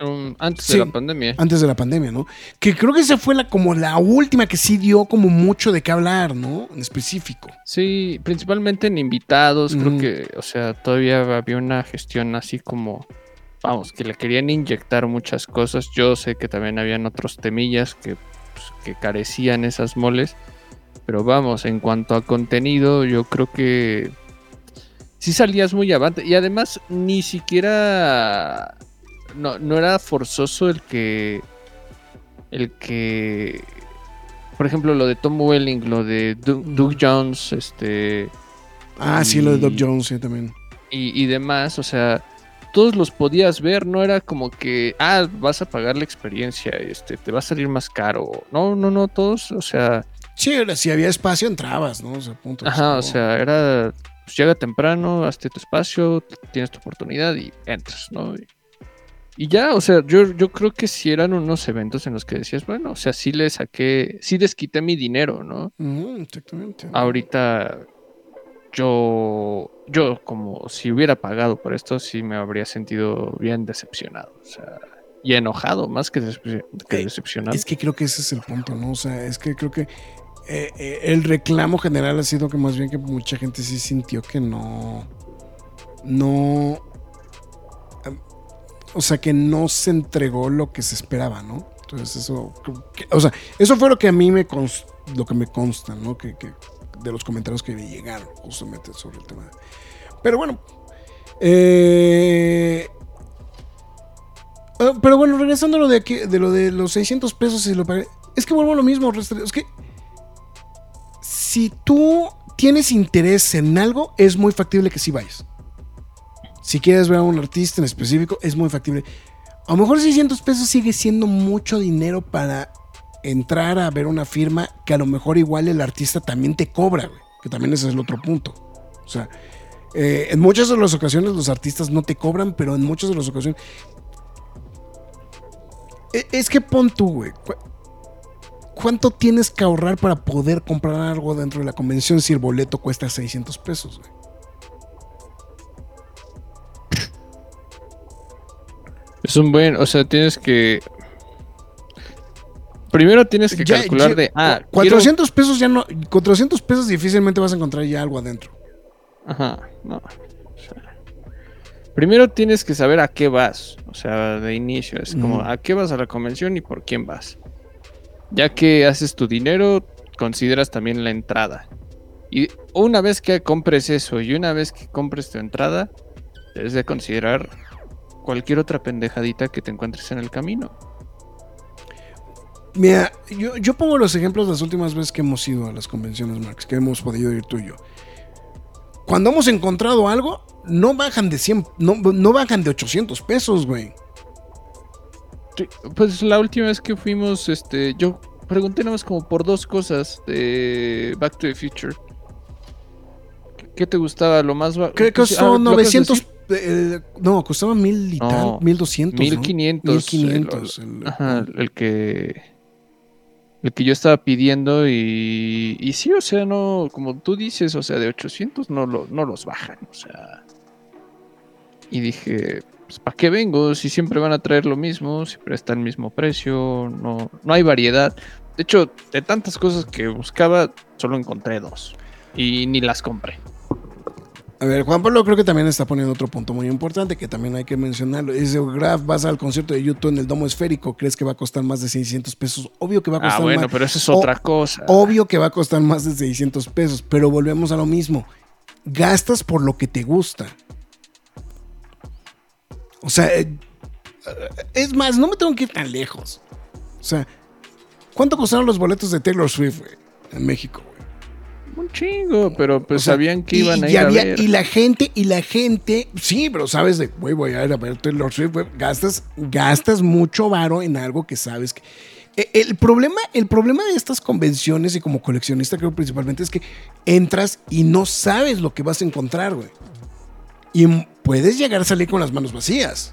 Um, antes Sí. de la pandemia. antes de la pandemia, ¿no? Que creo que esa fue la, como la última que sí dio como mucho de qué hablar, ¿no? En específico. Sí, principalmente en invitados, creo que, o sea, todavía había una gestión así como, vamos, que le querían inyectar muchas cosas. Yo sé que también habían otros temillas que, pues, que carecían esas moles, pero vamos, en cuanto a contenido, yo creo que sí salías muy avante y además ni siquiera no, no era forzoso el que el que por ejemplo lo de Tom Welling, lo de Du-. Doug Jones, este Ah, sí, lo de Doc Y- Jones, sí, también. y, y demás, o sea, todos los podías ver, no era como que, ah, vas a pagar la experiencia, este, te va a salir más caro. No, no, no, todos, o sea, Sí, era- si había espacio entrabas, ¿no? O sea, punto. ajá, o Es como- sea, era, pues llega temprano, hazte tu espacio, tienes tu oportunidad y entras, ¿no? Y, y ya, o sea, yo, yo creo que si eran unos eventos en los que decías, bueno, o sea, sí le saqué, sí desquité mi dinero, ¿no? Exactamente. ahorita yo, yo como si hubiera pagado por esto, sí me habría sentido bien decepcionado. O sea, y enojado, más que, decep- que Eh, decepcionado. Es que creo que ese es el punto, ¿no? O sea, es que creo que eh, eh, el reclamo general ha sido que más bien que mucha gente sí sintió que no. No. O sea, que no se entregó lo que se esperaba, ¿no? Entonces, eso. o sea, eso fue lo que a mí me cons- lo que me consta, ¿no? Que, de los comentarios que me llegaron justamente sobre el tema. Pero bueno. Eh, Ah, pero bueno, regresando a lo de, aquí- de lo de los 600 pesos y lo pagué. Es que vuelvo a lo mismo, es que si tú tienes interés en algo, es muy factible que sí vayas. Si quieres ver a un artista en específico, es muy factible. A lo mejor 600 pesos sigue siendo mucho dinero para entrar a ver una firma que a lo mejor igual el artista también te cobra, güey, que también ese es el otro punto. O sea, eh, en muchas de las ocasiones los artistas no te cobran, pero en muchas de las ocasiones e- Es que pon tú, güey. cu- ¿Cuánto tienes que ahorrar para poder comprar algo dentro de la convención si el boleto cuesta 600 pesos, güey? Es un buen, o sea, tienes que... Primero tienes que Ya- calcular ya- de, ah, quiero- 400 pesos ya no. 400 pesos difícilmente vas a encontrar ya algo adentro. Ajá, no. o sea, primero tienes que saber a qué vas, o sea, de inicio, es como a qué vas a la convención y por quién vas. Ya que haces tu dinero, consideras también la entrada. Y una vez que compres eso y una vez que compres tu entrada, debes de considerar cualquier otra pendejadita que te encuentres en el camino. Mira, yo, yo pongo los ejemplos las últimas veces que hemos ido a las convenciones, Max, que hemos podido ir tú y yo. Cuando hemos encontrado algo, no bajan de 100, no, no bajan de 800 pesos, güey. Sí, Pues la última vez que fuimos, este, yo pregunté nada más como por dos cosas de Back to the Future. ¿Qué te gustaba? Lo más Creo que pues, ah, son ¿lo acabas de 900. No, costaba mil y No, tal, 1200. 1500. 1500. el- el- Ajá, el que. El que yo estaba pidiendo y. Y sí, o sea, no. Como tú dices, o sea, de 800 no, lo, no los bajan, o sea. Y dije, pues, ¿para qué vengo? Si siempre van a traer lo mismo, siempre está el mismo precio, no, no hay variedad. De hecho, de tantas cosas que buscaba, solo encontré dos. Y ni las compré. A ver, Juan Pablo creo que también está poniendo otro punto muy importante que también hay que mencionarlo. Dice, Graf, vas al concierto de YouTube en el Domo Esférico, ¿crees que va a costar más de 600 pesos? Obvio que va a costar Ah, bueno, más. pero eso es o- otra cosa. Obvio que va a costar más de 600 pesos, pero volvemos a lo mismo. Gastas por lo que te gusta. O sea, eh, es más, no me tengo que ir tan lejos. O sea, ¿cuánto costaron los boletos de Taylor Swift en México? Un chingo, pero pues O sea, sabían que y- iban a ir a había- ver. Y la gente, y la gente, sí, pero sabes de, güey, voy a ir a ver Taylor Swift, güey, gastas, gastas mucho varo en algo que sabes que... E- El problema, el problema de estas convenciones y como coleccionista creo principalmente es que entras y no sabes lo que vas a encontrar, güey. Y puedes llegar a salir con las manos vacías.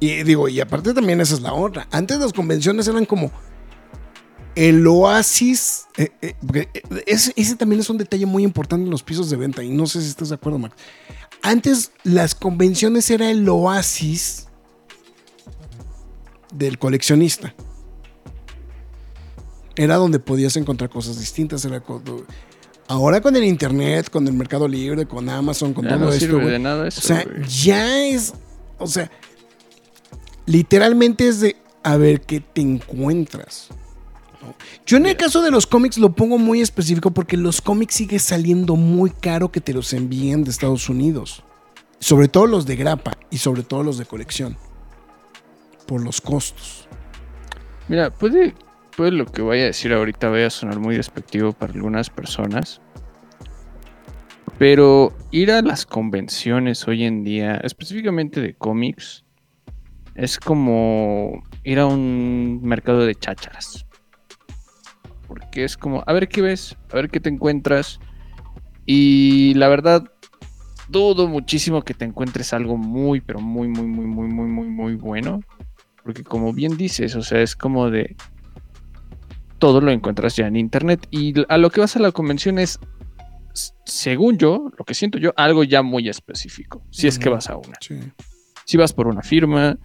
Y digo, y aparte también esa es la otra. Antes las convenciones eran como el oasis. eh, eh, eh, ese, ese también es un detalle muy importante en los pisos de venta. Y no sé si estás de acuerdo, Max. Antes las convenciones era el oasis del coleccionista. Era donde podías encontrar cosas distintas. Era ahora con el internet, con el Mercado Libre, con Amazon, con Ya todo no esto. sirve de nada eso. o sea, ya es. O sea, literalmente es de a ver qué te encuentras. Yo en el caso de los cómics lo pongo muy específico porque los cómics sigue saliendo muy caro que te los envíen de Estados Unidos. Sobre todo los de grapa y sobre todo los de colección. Por los costos. Mira, puede, puede lo que vaya a decir ahorita vaya a sonar muy despectivo para algunas personas. Pero ir a las convenciones hoy en día, específicamente de cómics, es como ir a un mercado de chácharas. Porque es como, a ver qué ves, a ver qué te encuentras. Y la verdad, dudo muchísimo que te encuentres algo muy, pero muy, muy, muy, muy, muy, muy, muy bueno. Porque como bien dices, o sea, es como de... Todo lo encuentras ya en internet. Y a lo que vas a la convención es, según yo, lo que siento yo, algo ya muy específico. Si es que vas a una. Sí. Si vas por una firma,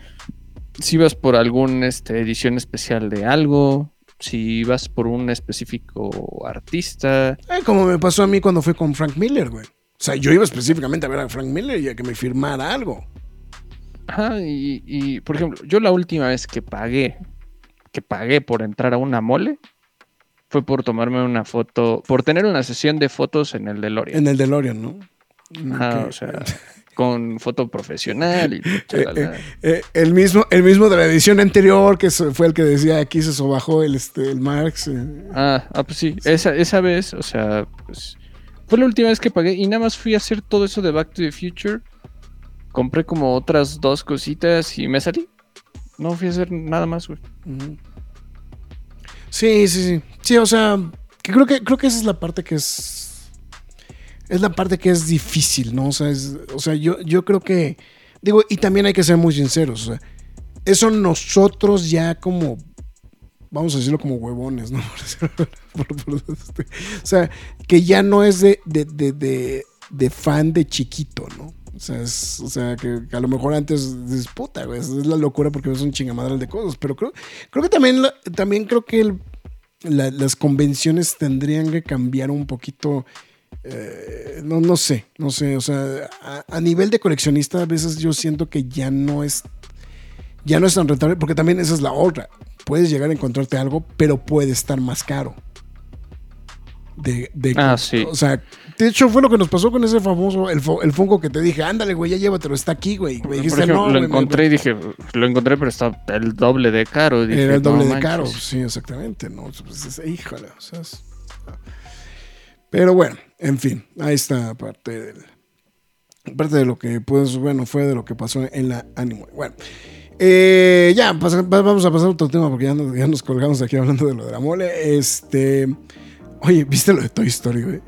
si vas por alguna este, edición especial de algo, si vas por un específico artista. Eh, como me pasó a mí cuando fui con Frank Miller, güey. O sea, yo iba específicamente a ver a Frank Miller y a que me firmara algo. Ajá, y, y, por ejemplo, yo la última vez que pagué, que pagué por entrar a una mole, fue por tomarme una foto, por tener una sesión de fotos en el DeLorean. En el DeLorean, ¿no? Ajá, Ok. o sea, (laughs) con foto profesional y chalala. Eh, el, mismo, el mismo de la edición anterior, que fue el que decía aquí se sobajó el, este, el Marx. eh. Ah, ah, pues sí, esa, esa vez, o sea, pues, fue la última vez que pagué y nada más fui a hacer todo eso de Back to the Future. Compré como otras dos cositas y me salí. No fui a hacer nada más, güey. Sí, sí, sí. Sí, o sea, que creo que creo que esa es la parte que es. Es la parte que es difícil, ¿no? O sea, es- o sea yo, yo creo que. Digo, y también hay que ser muy sinceros. O sea, eso nosotros ya como. Vamos a decirlo como huevones, ¿no? (laughs) Este, o sea, que ya no es de, de, de, de, fan de chiquito, ¿no? O sea, es, o sea que, a lo mejor antes dices, puta, güey, es la locura porque ves un chingamadral de cosas. Pero creo, creo que también, también creo que las convenciones tendrían que cambiar un poquito. Eh, no, no sé, no sé. O sea, a, a nivel de coleccionista, a veces yo siento que ya no es. Ya no es tan rentable, porque también esa es la otra. Puedes llegar a encontrarte algo, pero puede estar más caro. De, de- Ah, sí. O sea, de hecho fue lo que nos pasó con ese famoso, el, el Funko que te dije, ándale, güey, ya llévatelo, está aquí, güey. Me dijiste, ejemplo, no, lo me- encontré y dije, lo encontré, pero está el doble de caro. Dije, Era el doble "No de caro, manches". sí, exactamente, ¿no? Pues es- híjole, o sea, es- Pero bueno, en fin, ahí está parte del, parte de lo que, pues, bueno, fue de lo que pasó en la Anime. Bueno, eh, ya, pasa- vamos a pasar a otro tema porque ya nos, ya nos colgamos aquí hablando de lo de la mole. Este, oye, ¿viste lo de Toy Story, güey?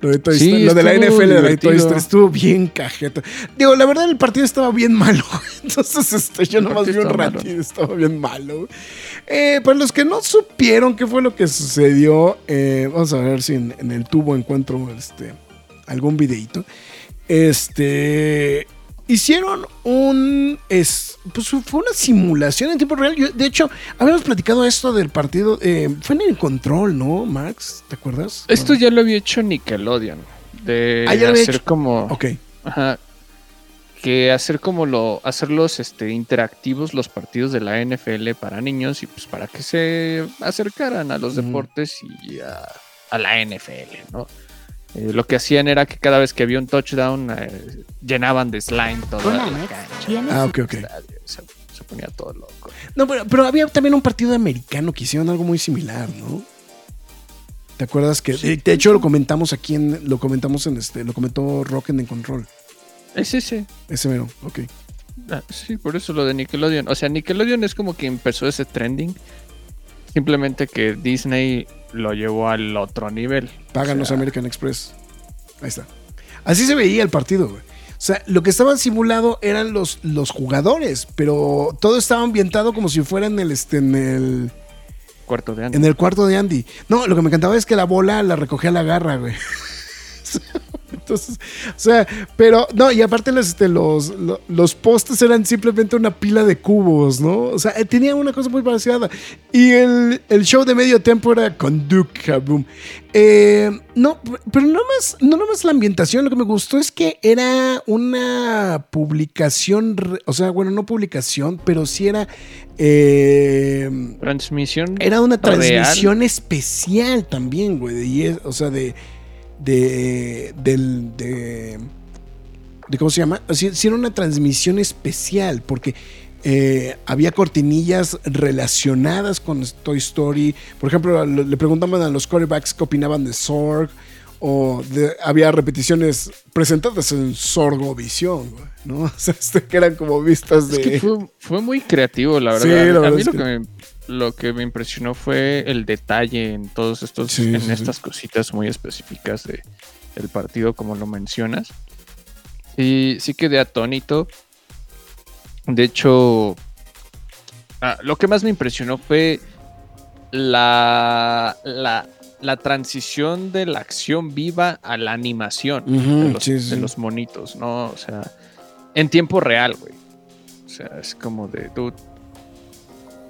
Lo de Toy Sí, Story, lo de la NFL de la Toy divertido. Story estuvo bien cajeta. Digo, la verdad el partido estaba bien malo. (laughs) Entonces, este, yo nomás vi un ratito, estaba bien malo. Eh, para los que no supieron qué fue lo que sucedió, eh, vamos a ver si en, en el tubo encuentro este, algún videito. Este. Hicieron un. Es, pues fue una simulación en tiempo real. Yo, de hecho, habíamos platicado esto del partido. eh, fue en el control, ¿no, Max? ¿Te acuerdas? Esto ya lo había hecho Nickelodeon. De Ah, ya hacer hecho. como. Ok. Ajá. Que hacer como lo. Hacerlos este, interactivos los partidos de la NFL para niños y pues para que se acercaran a los deportes y a, a la NFL, ¿no? Eh, lo que hacían era que cada vez que había un touchdown eh, llenaban de slime toda la Max. cancha. ¿Tienes? Ah, ok, ok. Se, se ponía todo loco. No, pero, pero había también un partido americano que hicieron algo muy similar, ¿no? ¿Te acuerdas que de, de hecho lo comentamos aquí en lo comentamos en este lo comentó Rock en Control. Es ese. Ese mero, ok. Ah, sí, por eso lo de Nickelodeon. O sea, Nickelodeon es como que empezó ese trending. Simplemente que Disney lo llevó al otro nivel. Páganos O sea, American Express. Ahí está. Así se veía el partido, güey. O sea, lo que estaba simulado eran los, los jugadores, pero todo estaba ambientado como si fuera en el, este, en el, Cuarto de año. en el cuarto de Andy. No, lo que me encantaba es que la bola la recogía a la garra, güey. (laughs) (laughs) Entonces, o sea, pero no, y aparte los, este, los, lo- los postes eran simplemente una pila de cubos, ¿no? O sea, eh, tenía una cosa muy parecida. Y el, el show de medio tiempo era con Duke Kaboom. Eh, no, pero no más, no nomás la ambientación, lo que me gustó es que era una publicación, o sea, bueno, no publicación, pero sí era... eh, Transmisión. era una real. transmisión especial también, güey. de- o sea, de. De. Del. De, de ¿Cómo se llama? Era una transmisión especial porque. eh, había cortinillas relacionadas con Toy Story. Por ejemplo, le preguntaban a los quarterbacks qué opinaban de Zorg. o de- había repeticiones presentadas en Sorgovisión, ¿no? (laughs) O sea, este, que eran como vistas de... Es que fue, fue muy creativo, la verdad. Sí, A mí- la a verdad mí es lo que- que, me, lo que me impresionó fue el detalle en todos estos, Sí, en sí, sí. estas cositas muy específicas de, del partido, como lo mencionas. Sí, sí quedé atónito. De hecho, ah, lo que más me impresionó fue la, la, la transición de la acción viva a la animación de, los, sí, sí. de los monitos, ¿no? O sea, en tiempo real, güey. O sea, es como de, dude,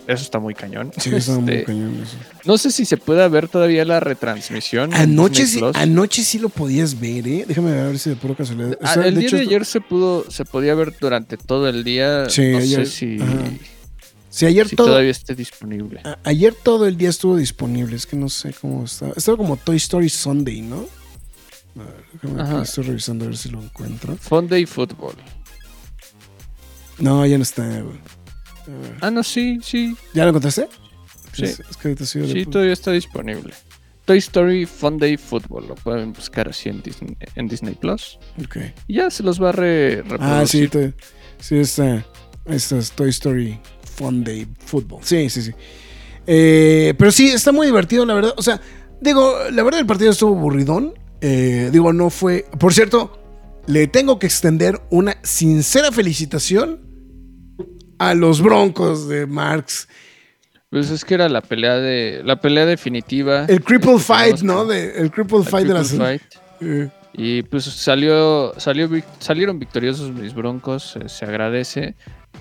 eso está muy cañón. Sí, estaba muy Este, cañón eso. No sé si se puede ver todavía la retransmisión. Anoche sí, anoche sí lo podías ver, ¿eh? Déjame ver si de pura casualidad. Ah, O sea, el de día hecho, de ayer se pudo, se podía ver durante todo el día. Sí, no ayer- sé si, ajá. Ayer si todo, todavía esté disponible. a- ayer todo el día estuvo disponible. Es que no sé cómo estaba. Estaba como Toy Story Sunday, ¿no? A ver, déjame Ajá. estoy revisando a ver si lo encuentro. Funday Football. No, ya no está, güey. Ah, no, sí, sí. ¿Ya lo encontraste? Sí. Es, es que ahorita sí. Todavía está disponible. Toy Story Funday Football. Lo pueden buscar así en Disney, en Disney Plus. Ok. Y ya se los va a re- Ah, sí, reproducir. sí, está. Esta es Toy Story Fun Day Football. Sí, sí, sí. Eh, pero sí, está muy divertido, la verdad. O sea, digo, la verdad el partido estuvo aburridón. Eh, digo, no fue. Por cierto, le tengo que extender una sincera felicitación a los Broncos de Marx. Pues es que era la pelea de la pelea definitiva. El Cripple Este, Fight, ¿no? De, el Cripple Fight de la Fight. Eh, Y pues salió, salió salieron victoriosos mis broncos, eh, se agradece.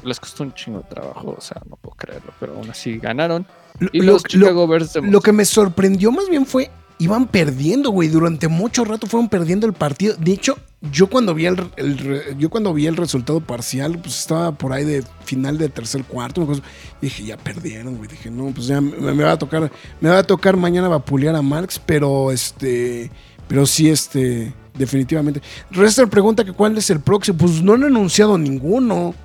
Les costó un chingo de trabajo, o sea, no puedo creerlo, pero aún así ganaron. lo- Y lo- los Chicago Bears de- Lo que me sorprendió más bien fue, iban perdiendo, güey. Durante mucho rato fueron perdiendo el partido. De hecho, yo cuando vi el, el yo cuando vi el resultado parcial, pues estaba por ahí de final de tercer cuarto, dije, ya perdieron, güey. Dije, no, pues ya me, va a tocar, me va a tocar mañana vapulear a Marx, pero este, pero sí, este, definitivamente. Rester pregunta que cuál es el próximo. Pues no han anunciado ninguno.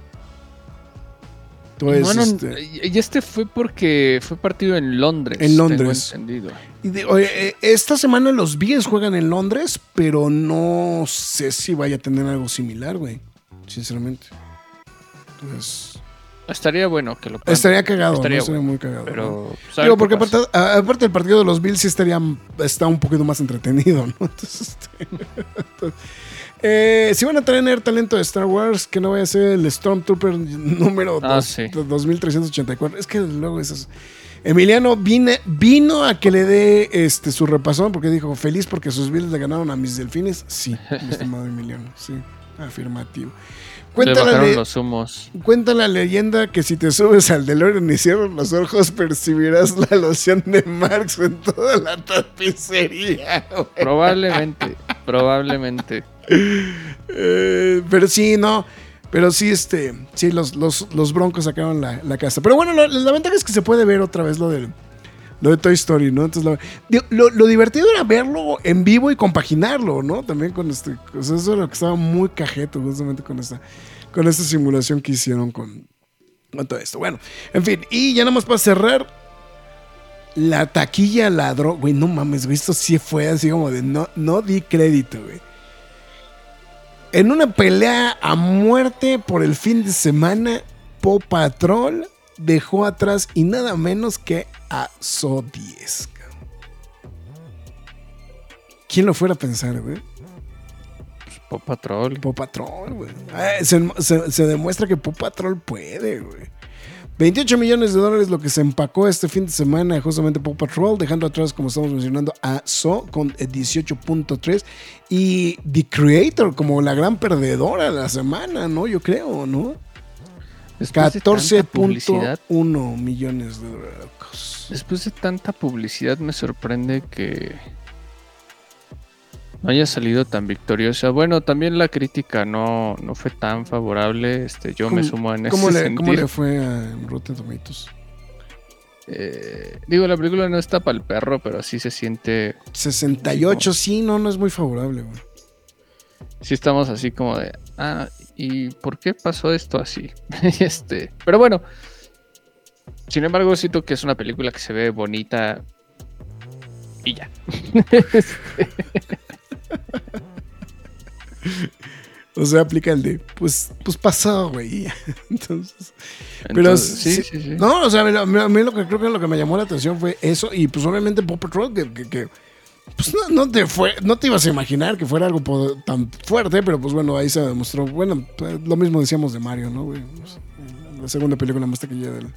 Entonces, Bueno, este, y este fue porque fue partido en Londres. En Londres. tengo entendido. Y de- oye, eh, esta semana los Bills juegan en Londres, pero no sé si vaya a tener algo similar, güey. Sinceramente. Entonces, Estaría bueno que lo puedan- estaría cagado, estaría ¿no? Muy cagado. ¿no? Pero pues, ver Digo, porque aparte, aparte el partido de los Bills sí estaría está un poquito más entretenido, ¿no? (laughs) Entonces, este, (laughs) entonces, eh, si van a tener talento de Star Wars, que no vaya a ser el Stormtrooper (laughs) número Ah, dos- sí. 2384. Es que luego esos. Emiliano vine- vino a que le dé este, su repasón porque dijo feliz porque sus Bills le ganaron a mis delfines. Sí, (laughs) mi estimado Emiliano, sí, afirmativo. Cuenta la, los humos. cuenta la leyenda que si te subes al DeLorean y cierras los ojos percibirás la loción de Marx en toda la tapicería. güey. Probablemente, (laughs) probablemente. Eh, pero sí, no. Pero sí, este, sí, los, los, los broncos sacaron la, la casa. Pero bueno, la ventaja es que se puede ver otra vez lo del, lo de Toy Story, ¿no? Entonces, lo, lo- lo divertido era verlo en vivo y compaginarlo, ¿no? También con este, eso era lo que estaba muy cajeto justamente con esta, con esta simulación que hicieron con, con todo esto. Bueno, en fin, y ya nada más para cerrar, la taquilla ladró, güey, no mames, güey, esto sí fue así como de no, no di crédito, güey. En una pelea a muerte por el fin de semana, Paw Patrol dejó atrás y nada menos que a So 10. cabrón. ¿Quién lo fuera a pensar, güey? Paw Patrol. Paw Patrol, güey. Se, se- se demuestra que Paw Patrol puede, güey. 28 millones de dólares lo que se empacó este fin de semana justamente Paw Patrol, dejando atrás, como estamos mencionando, a So con eh, 18.3 y The Creator como la gran perdedora de la semana, ¿no? Yo creo, ¿no? Después de tanta publicidad, 14.1 millones de dólares. después de tanta publicidad me sorprende que no haya salido tan victoriosa. Bueno, también la crítica no, no fue tan favorable. Este, yo me ¿Cómo- sumo en ¿Cómo ese le, ¿Cómo sentir. le fue a Rotten Tomatoes? Eh, digo, la película no está para el perro, pero sí se siente. 68, sí, no, no es muy favorable, güey. Sí estamos así como de. Ah, ¿y por qué pasó esto así? (laughs) este, pero bueno. Sin embargo, siento que es una película que se ve bonita. Y ya. (laughs) (laughs) o sea, aplica el de, pues, pues pasó, güey. (laughs) Entonces, pero sí, sí, sí, No, o sea, a mí, lo que creo que lo que me llamó la atención fue eso. Y pues obviamente Pop Patrol, que, que, pues no, te fue, no te ibas a imaginar que fuera algo tan fuerte, pero pues bueno, ahí se demostró. Bueno, pues, lo mismo decíamos de Mario, ¿no? Güey? Pues, la segunda película más taquilla del,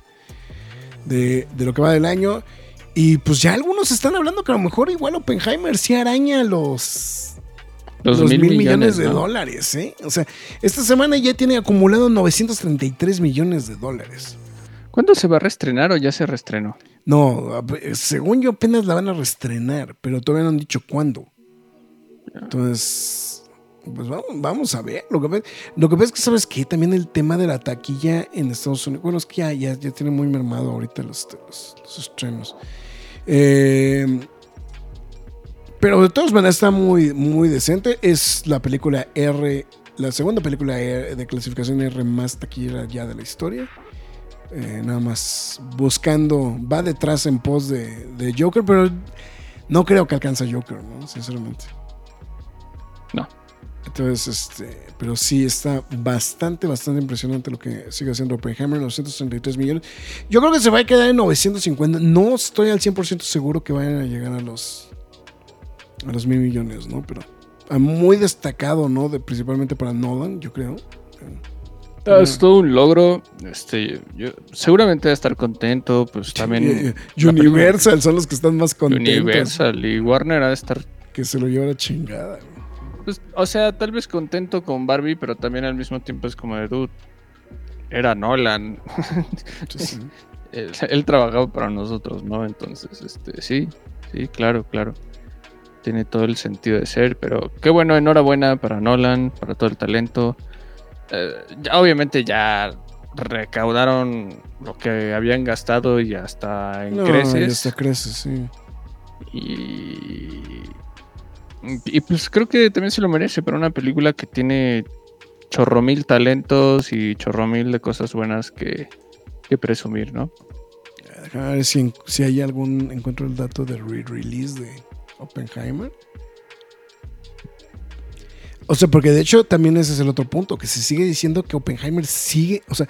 de, de lo que va del año. Y pues ya algunos están hablando que a lo mejor igual Oppenheimer sí araña los, Los, los mil, millones, de ¿no? dólares, ¿eh? O sea, esta semana ya tiene acumulado 933 millones de dólares. ¿Cuándo se va a reestrenar o ya se reestrenó? No, ap- según yo apenas la van a reestrenar, pero todavía no han dicho cuándo. Entonces, pues vamos, vamos a ver. Lo que, pasa- lo que pasa es que, ¿sabes qué? También el tema de la taquilla en Estados Unidos. Bueno, es que ya, ya, ya tiene muy mermado ahorita los, los, los estrenos. Eh, pero de todas maneras está muy, muy decente. Es la película R, la segunda película de clasificación R más taquillera ya de la historia. Eh, nada más buscando, va detrás en pos de, de Joker, pero no creo que alcance a Joker, ¿no? Sinceramente. No. Entonces, este, pero sí está bastante, bastante impresionante lo que sigue haciendo Oppenheimer, 933 millones. Yo creo que se va a quedar en 950. No estoy al 100% seguro que vayan a llegar a los a los mil millones, ¿no? Pero muy destacado, ¿no? De, principalmente para Nolan, yo creo. Es todo un logro. Este, yo seguramente va a estar contento. Pues también. Eh, eh, Universal son los que están más contentos. Universal y Warner ha de estar. Que se lo lleva la chingada, güey. Pues, o sea, tal vez contento con Barbie, pero también al mismo tiempo es como de dude. Era Nolan. (laughs) Sí, sí. él, él trabajaba para nosotros, ¿no? Entonces, este, sí, sí, claro, claro. Tiene todo el sentido de ser, pero qué bueno, enhorabuena para Nolan, para todo el talento. Eh, ya, obviamente ya recaudaron lo que habían gastado y hasta en No, creces. ya hasta creces, sí. Y, y pues creo que también se lo merece para una película que tiene chorro mil talentos y chorro mil de cosas buenas que, que presumir, ¿no? A ver si, si hay algún. Encuentro el dato de re-release de Oppenheimer. O sea, porque de hecho también ese es el otro punto, que se sigue diciendo que Oppenheimer sigue, o sea,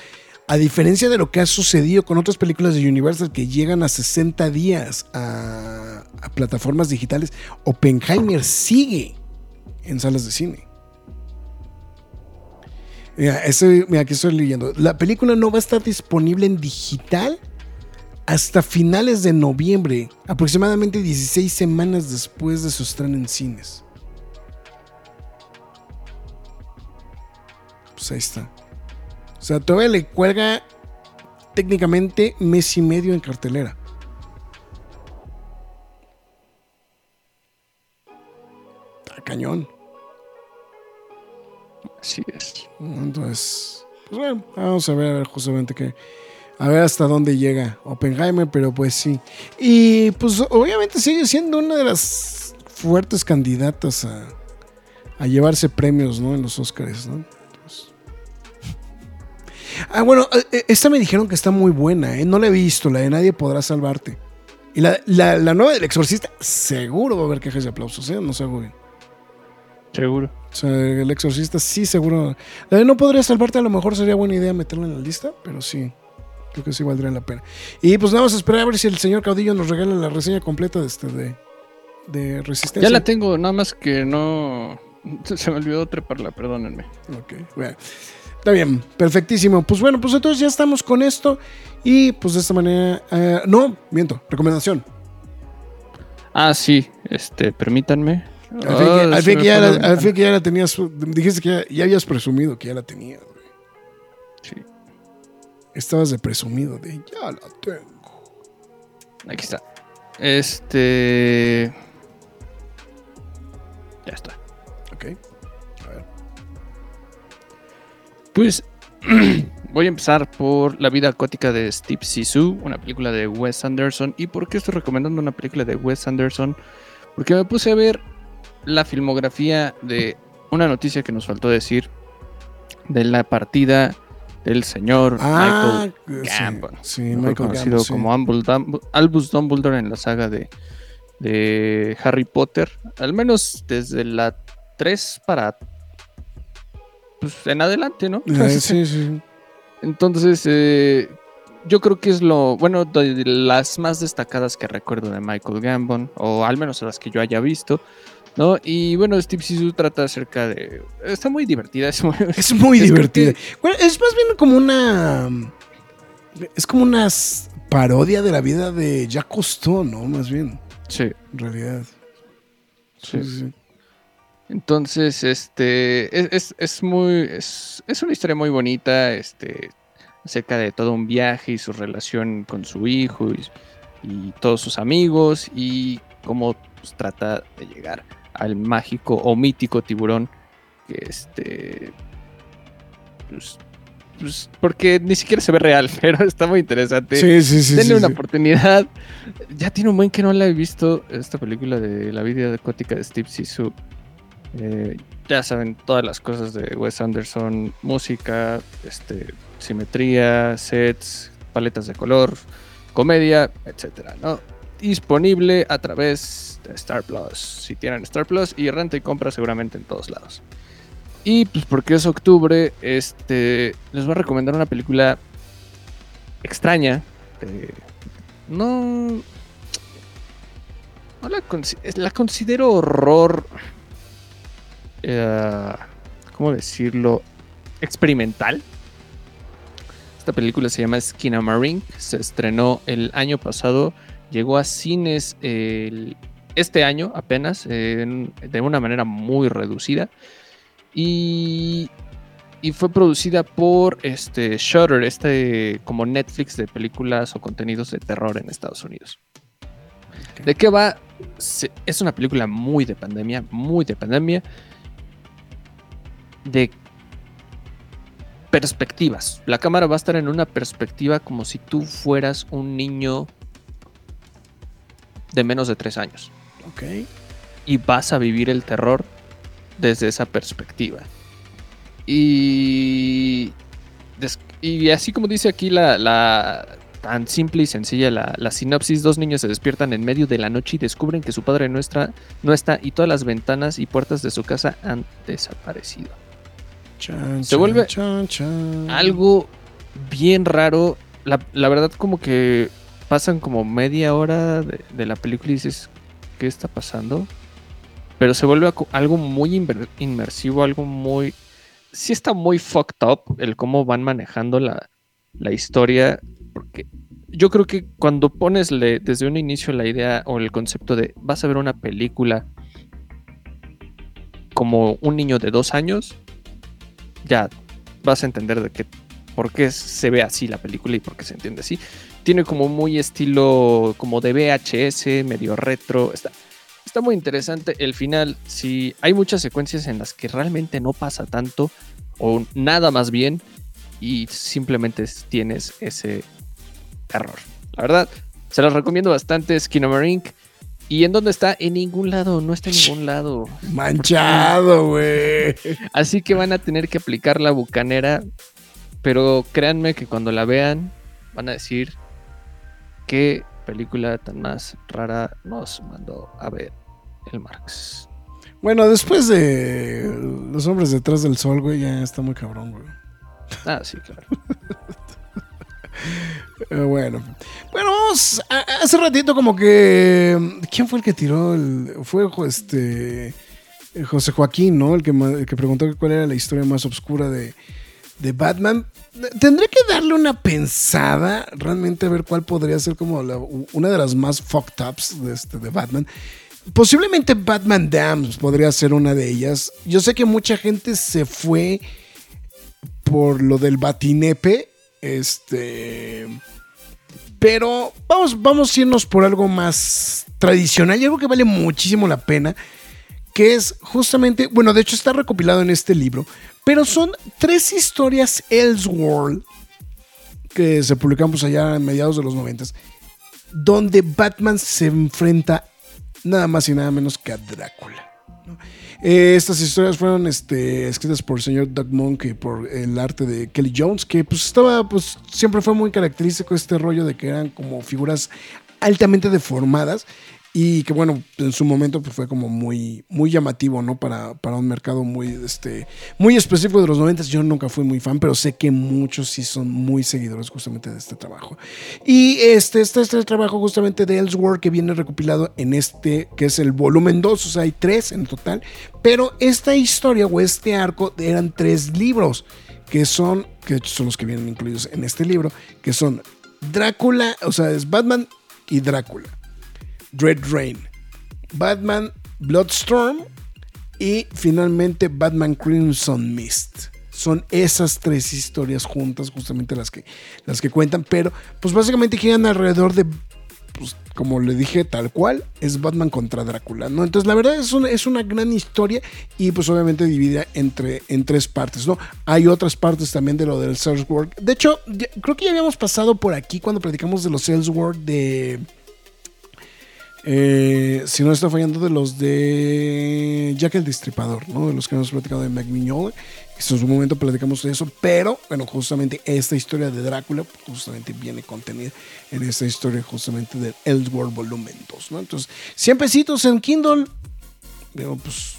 a diferencia de lo que ha sucedido con otras películas de Universal que llegan a 60 días a, plataformas digitales, Oppenheimer sigue en salas de cine. Mira, ese- mira, aquí estoy leyendo. La película no va a estar disponible en digital hasta finales de noviembre, aproximadamente 16 semanas después de su estreno en cines. Pues ahí está. O sea, todavía le cuelga técnicamente mes y medio en cartelera. Está cañón. Así es. Entonces, pues bueno, vamos a ver, a ver justamente qué. A ver hasta dónde llega Oppenheimer, pero pues sí. Y pues obviamente sigue siendo una de las fuertes candidatas a, a llevarse premios, ¿no? En los Oscars, ¿no? Ah, bueno, eh, esta me dijeron que está muy buena, ¿eh? No la he visto, la de Nadie Podrá Salvarte. Y la, la, la nueva del Exorcista, seguro va a haber quejas y aplausos, ¿eh? No se hago bien. Seguro. O sea, el exorcista sí, seguro. La de no podría salvarte, a lo mejor sería buena idea meterla en la lista, pero sí. Creo que sí valdría la pena. Y pues vamos a esperar a ver si el señor Caudillo nos regala la reseña completa de este de, de Resistencia. Ya la tengo, nada más que no. (laughs) Se me olvidó treparla, perdónenme. Ok, bueno. Está bien, perfectísimo. Pues bueno, pues entonces ya estamos con esto. Y pues de esta manera. eh, no, miento, recomendación. Ah, sí, este, permítanme. Al fin, que, al se fin me que ya la al fin que ya la tenías. Dijiste que ya, ya habías presumido que ya la tenías. Sí, Estabas de presumido de ya la tengo. aquí está. Este. Ya está. Pues (clears throat) voy a empezar por La vida acuática de Steve Sisu, una película de Wes Anderson. ¿Y por qué estoy recomendando una película de Wes Anderson? Porque me puse a ver la filmografía de una noticia que nos faltó decir de la partida del señor Ah, Michael sí, Gambon, Sí, Michael conocido Gambon, sí. como Ambul- Dumb- Albus Dumbledore en la saga de, de Harry Potter, al menos desde la 3 para pues, en adelante, ¿no? Eh, (laughs) sí, sí. Entonces, eh, yo creo que es lo, bueno, de las más destacadas que recuerdo de Michael Gambon, o al menos las que yo haya visto, ¿no? Y bueno, Steve Sisu trata acerca de... Está muy divertida, (laughs) es muy... Es muy Es divertida. Es más bien como una. Es como una parodia de la vida de Jacques Cousteau, ¿no? Más bien, Sí, en realidad. sí. Sí, sí. Entonces, este, es, es, es muy, es, es una historia muy bonita, este, acerca de todo un viaje y su relación con su hijo y, y todos sus amigos y cómo pues, trata de llegar al mágico o mítico tiburón que este, pues, pues, porque ni siquiera se ve real, (laughs) pero está muy interesante. Sí, sí, sí. Denle sí, una sí. oportunidad. Ya tiene un buen que no la he visto. Esta película de la vida acuática de Steve Sisu. Eh, ya saben todas las cosas de Wes Anderson: música, este, simetría, sets, paletas de color, comedia, etcétera, ¿no? Disponible a través de Star Plus. Si tienen Star Plus y renta y compra seguramente en todos lados. Y pues porque es octubre, este, les voy a recomendar una película extraña. de- no, no la, la considero horror. Eh, ¿Cómo decirlo? Experimental. Esta película se llama Skinamarink. Se estrenó el año pasado. Llegó a cines el- este año apenas. en- de una manera muy reducida. Y y fue producida por este Shutter, este como Netflix de películas o contenidos de terror en Estados Unidos. ¿De qué va? Se- es una película muy de pandemia, muy de pandemia, de perspectivas. La cámara va a estar en una perspectiva como si tú fueras un niño de menos de tres años Ok. y vas a vivir el terror desde esa perspectiva. Y, y así como dice aquí la, la- tan simple y sencilla la, la sinopsis, dos niños se despiertan en medio de la noche y descubren que su padre no está, no está y todas las ventanas y puertas de su casa han desaparecido. Chan, Se vuelve chan, chan. Algo bien raro, la, la verdad como que pasan como media hora de, de la película y dices, ¿qué está pasando? Pero se vuelve algo muy inmersivo, algo muy... Sí está muy fucked up el cómo van manejando la, la historia, porque yo creo que cuando pones le- desde un inicio la idea o el concepto de vas a ver una película como un niño de dos años, ya vas a entender de qué, por qué se ve así la película y por qué se entiende así. Tiene como muy estilo como de VHS, medio retro. Está, está muy interesante. El final, sí, hay muchas secuencias en las que realmente no pasa tanto o nada más bien y simplemente tienes ese error. La verdad, se los recomiendo bastante. Skinamarink. ¿Y en dónde está? En ningún lado, no está en ningún lado. Manchado, güey. Así que van a tener que aplicar la bucanera. Pero créanme que cuando la vean, van a decir qué película tan más rara nos mandó a ver el Marx. Bueno, después de Los Hombres Detrás del Sol, güey, ya está muy cabrón, güey. Ah, sí, claro. (laughs) Eh, bueno. Bueno, vamos. hace ratito, como que. ¿Quién fue el que tiró el.? Fue este. José Joaquín, ¿no? El que, preguntó cuál era la historia más oscura de, Batman. Tendré que darle una pensada, realmente a ver cuál podría ser como una de las más fucked ups de, este, de Batman. Posiblemente Batman Dams podría ser una de ellas. Yo sé que mucha gente se fue por lo del batinepe. Este. Pero vamos, vamos a irnos por algo más tradicional y algo que vale muchísimo la pena. Que es justamente, bueno, de hecho está recopilado en este libro. Pero son tres historias Elseworld que se publicamos allá a mediados de los noventas. Donde Batman se enfrenta nada más y nada menos que a Drácula. ¿no? Eh, estas historias fueron este, escritas por el señor Doug Monk y por el arte de Kelly Jones, que pues estaba, pues siempre fue muy característico este rollo de que eran como figuras altamente deformadas y que bueno, en su momento pues, fue como muy, muy llamativo, ¿no? Para, para un mercado muy, este, muy específico de los 90. Yo nunca fui muy fan, pero sé que muchos sí son muy seguidores justamente de este trabajo. Y este, este es el trabajo justamente de Ellsworth que viene recopilado en este, que es el volumen 2, o sea, hay tres en total. Pero esta historia o este arco eran tres libros, que son, que son los que vienen incluidos en este libro, que son Drácula, o sea, es Batman y Drácula. Dread Rain, Batman Bloodstorm y finalmente Batman Crimson Mist. Son esas tres historias juntas, justamente las que, las que cuentan, pero pues básicamente giran alrededor de, pues, como le dije, tal cual, es Batman contra Drácula, ¿no? Entonces la verdad es una, es una gran historia y pues obviamente dividida entre, en tres partes, ¿no? Hay otras partes también de lo del World. De hecho, creo que ya habíamos pasado por aquí cuando platicamos de los World de... Eh, si no está fallando de los de Jack el Destripador, ¿no? De los que hemos platicado de Mac Mignola. En su momento platicamos de eso, pero bueno, justamente esta historia de Drácula pues, justamente viene contenida en esta historia justamente del Elseworld Volumen 2, ¿no? Entonces, 100 pesitos en Kindle, digo, pues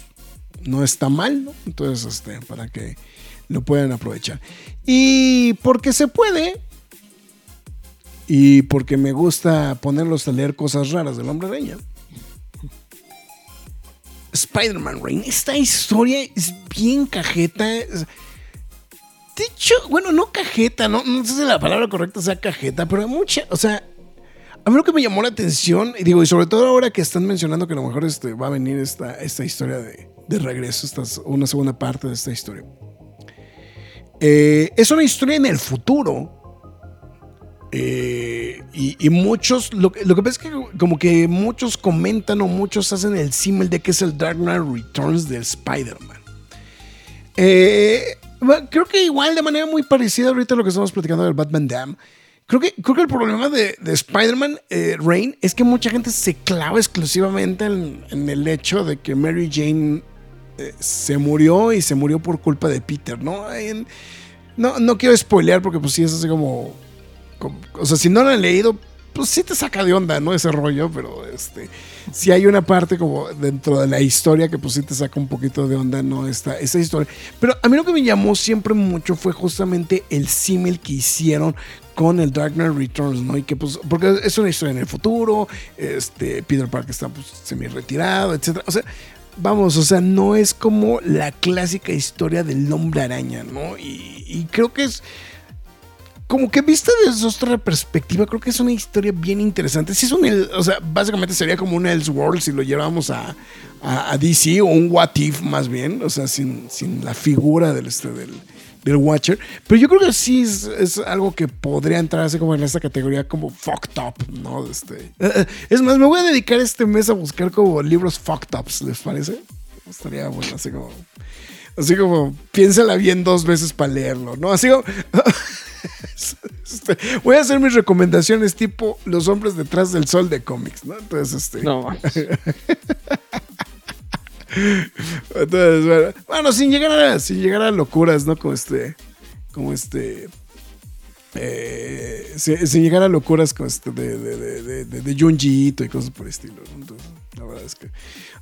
no está mal, ¿no? Entonces, este, para que lo puedan aprovechar. Y porque se puede, y porque me gusta ponerlos a leer cosas raras del hombre araña. Spider-Man Rain. Esta historia es bien cajeta. De hecho, bueno, no cajeta, no, no sé si la palabra correcta sea cajeta, pero mucha, o sea, a mí lo que me llamó la atención, y digo, y sobre todo ahora que están mencionando que a lo mejor este, va a venir esta, esta historia de, de regreso, esta, es una segunda parte de esta historia. Eh, es una historia en el futuro. Eh, y, muchos, lo, que- pasa es que como que muchos comentan o muchos hacen el símil de que es el Dark Knight Returns del Spider-Man. Eh, creo que igual de manera muy parecida ahorita a lo que estamos platicando del Batman Dam. Creo que, creo que el problema de, de Spider-Man eh, Rain es que mucha gente se clava exclusivamente en, el hecho de que Mary Jane se murió y se murió por culpa de Peter, ¿no? No, no quiero spoilear porque pues sí es así como- O sea, si no lo han leído, pues sí te saca de onda, ¿no? Ese rollo, pero este... Sí hay una parte como dentro de la historia que pues sí te saca un poquito de onda, ¿no? Esta, esta historia. Pero a mí lo que me llamó siempre mucho fue justamente el símil que hicieron con el Dark Knight Returns, ¿no? Y que pues, porque es una historia en el futuro, este, Peter Parker está pues semi retirado, etcétera. O sea, vamos, o sea, no es como la clásica historia del hombre araña, ¿no? Y, y creo que es como que vista desde otra perspectiva, creo que es una historia bien interesante. Si es un, o sea, básicamente sería como un Elseworld si lo llevamos a, a, a DC o un What If más bien, o sea, sin, sin la figura del, este, del, del Watcher. Pero yo creo que sí es, es algo que podría entrar así como en esta categoría como fucked up, ¿no? Este, eh, es más, me voy a dedicar este mes a buscar como libros fucked ups, ¿les parece? Estaría bueno, así como... Así como, piénsala bien dos veces para leerlo, ¿no? Así como... (laughs) (laughs) Este, voy a hacer mis recomendaciones tipo Los hombres detrás del sol de cómics, ¿no? Entonces, este... No. (laughs) Entonces, bueno, bueno, sin llegar a, sin llegar a locuras, ¿no? Como este, como este, eh, sin, sin llegar a locuras como este de, de, de, de, Junji y cosas por el estilo, ¿no? Entonces, la verdad es que,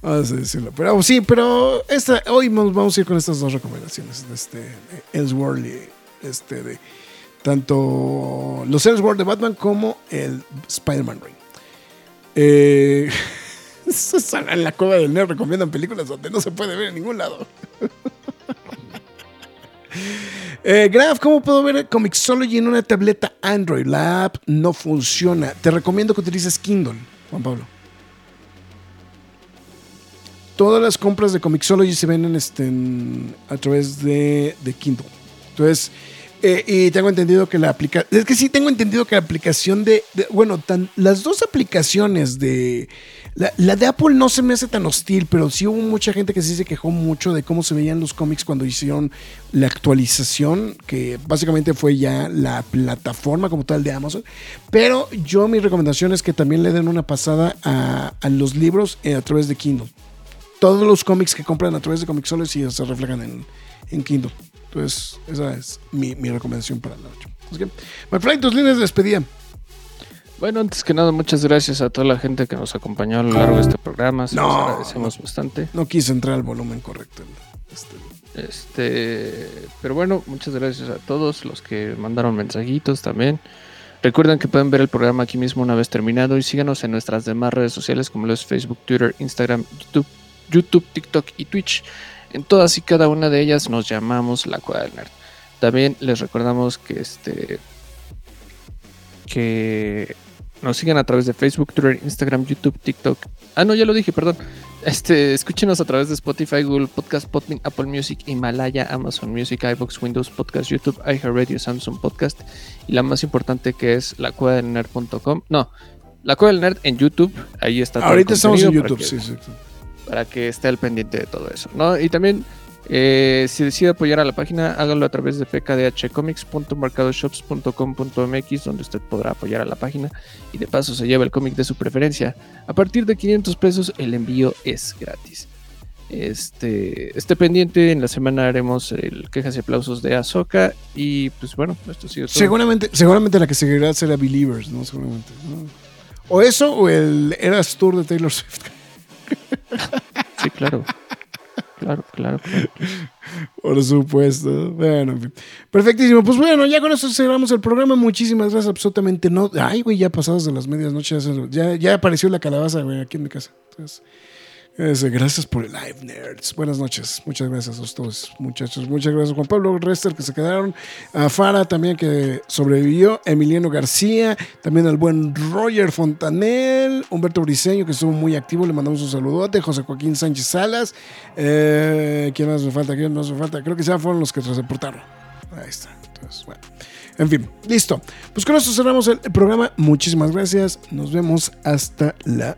vamos a decirlo. Pero sí, pero esta, hoy nos vamos a ir con estas dos recomendaciones de este y este de tanto los Elseworld de Batman como el Spider-Man Ring. Eh, (laughs) en la cueva del nerd recomiendan películas donde no se puede ver en ningún lado. (laughs) eh, Graf, ¿cómo puedo ver Comixology en una tableta Android? La app no funciona. Te recomiendo que utilices Kindle, Juan Pablo. Todas las compras de Comixology se este, en- a través de, de Kindle. Entonces, eh, y tengo entendido que la aplicación. Es que sí, tengo entendido que la aplicación de. bueno, las dos aplicaciones de. La, de Apple no se me hace tan hostil, pero sí hubo mucha gente que sí se quejó mucho de cómo se veían los cómics cuando hicieron la actualización, que básicamente fue ya la plataforma como tal de Amazon. Pero yo mi recomendación es que también le den una pasada a, los libros eh, a través de Kindle todos los cómics que compran a través de Comixology se reflejan en, en Kindle. Entonces, esa es mi, mi recomendación para la noche. Así que, McFly, tus líneas de despedida. Bueno, antes que nada, muchas gracias a toda la gente que nos acompañó a lo largo de este programa. Se los No. agradecemos bastante. No quise entrar al volumen correcto. Este, Este, pero bueno, muchas gracias a todos los que mandaron mensajitos también. Recuerden que pueden ver el programa aquí mismo una vez terminado y síganos en nuestras demás redes sociales como lo es Facebook, Twitter, Instagram, YouTube, YouTube, TikTok y Twitch. En todas y cada una de ellas nos llamamos La Cueva del Nerd. También les recordamos que este que nos sigan a través de Facebook, Twitter, Instagram, YouTube, TikTok. Ah, no, ya lo dije, perdón. Este, escúchenos a través de Spotify, Google Podcast, Podbean, Apple Music, Himalaya, Amazon Music, iBox, Windows Podcast, YouTube, iHeartRadio, Samsung Podcast y la más importante que es la cueva del nerd.com. No, la cueva del nerd en YouTube, ahí está todo el ahorita estamos en YouTube, sí, sí. Para que esté al pendiente de todo eso, ¿no? Y también, eh, si decide apoyar a la página, hágalo a través de pkdhcomics.mercadoshops.com.mx, donde usted podrá apoyar a la página y de paso se lleva el cómic de su preferencia. A partir de 500 pesos, el envío es gratis. Este, esté pendiente, en la semana haremos el quejas y aplausos de Ahsoka y pues bueno, esto ha sido todo. Seguramente, seguramente la que seguirá será Believers, ¿no? Seguramente. ¿no? O eso, o el Eras Tour de Taylor Swift. (laughs) Sí, claro. Claro, claro, claro. Por supuesto. Bueno. Perfectísimo. Pues bueno, ya con eso cerramos el programa. Muchísimas gracias. Absolutamente no. Ay, güey, ya pasados de las medias noches. Ya, ya apareció la calabaza, güey, aquí en mi casa. Entonces, gracias por el live, nerds. Buenas noches. Muchas gracias a ustedes, muchachos. Muchas gracias, Juan Pablo Rester, que se quedaron. A Fara también, que sobrevivió. Emiliano García. También al buen Roger Fontanel. Humberto Briseño, que estuvo muy activo. Le mandamos un saludote. José Joaquín Sánchez Salas. Eh, ¿Quién más me falta? ¿Quién más me falta? Creo que ya fueron los que se reportaron. Ahí está. Entonces, bueno. En fin, listo. Pues con esto cerramos el programa. Muchísimas gracias. Nos vemos hasta la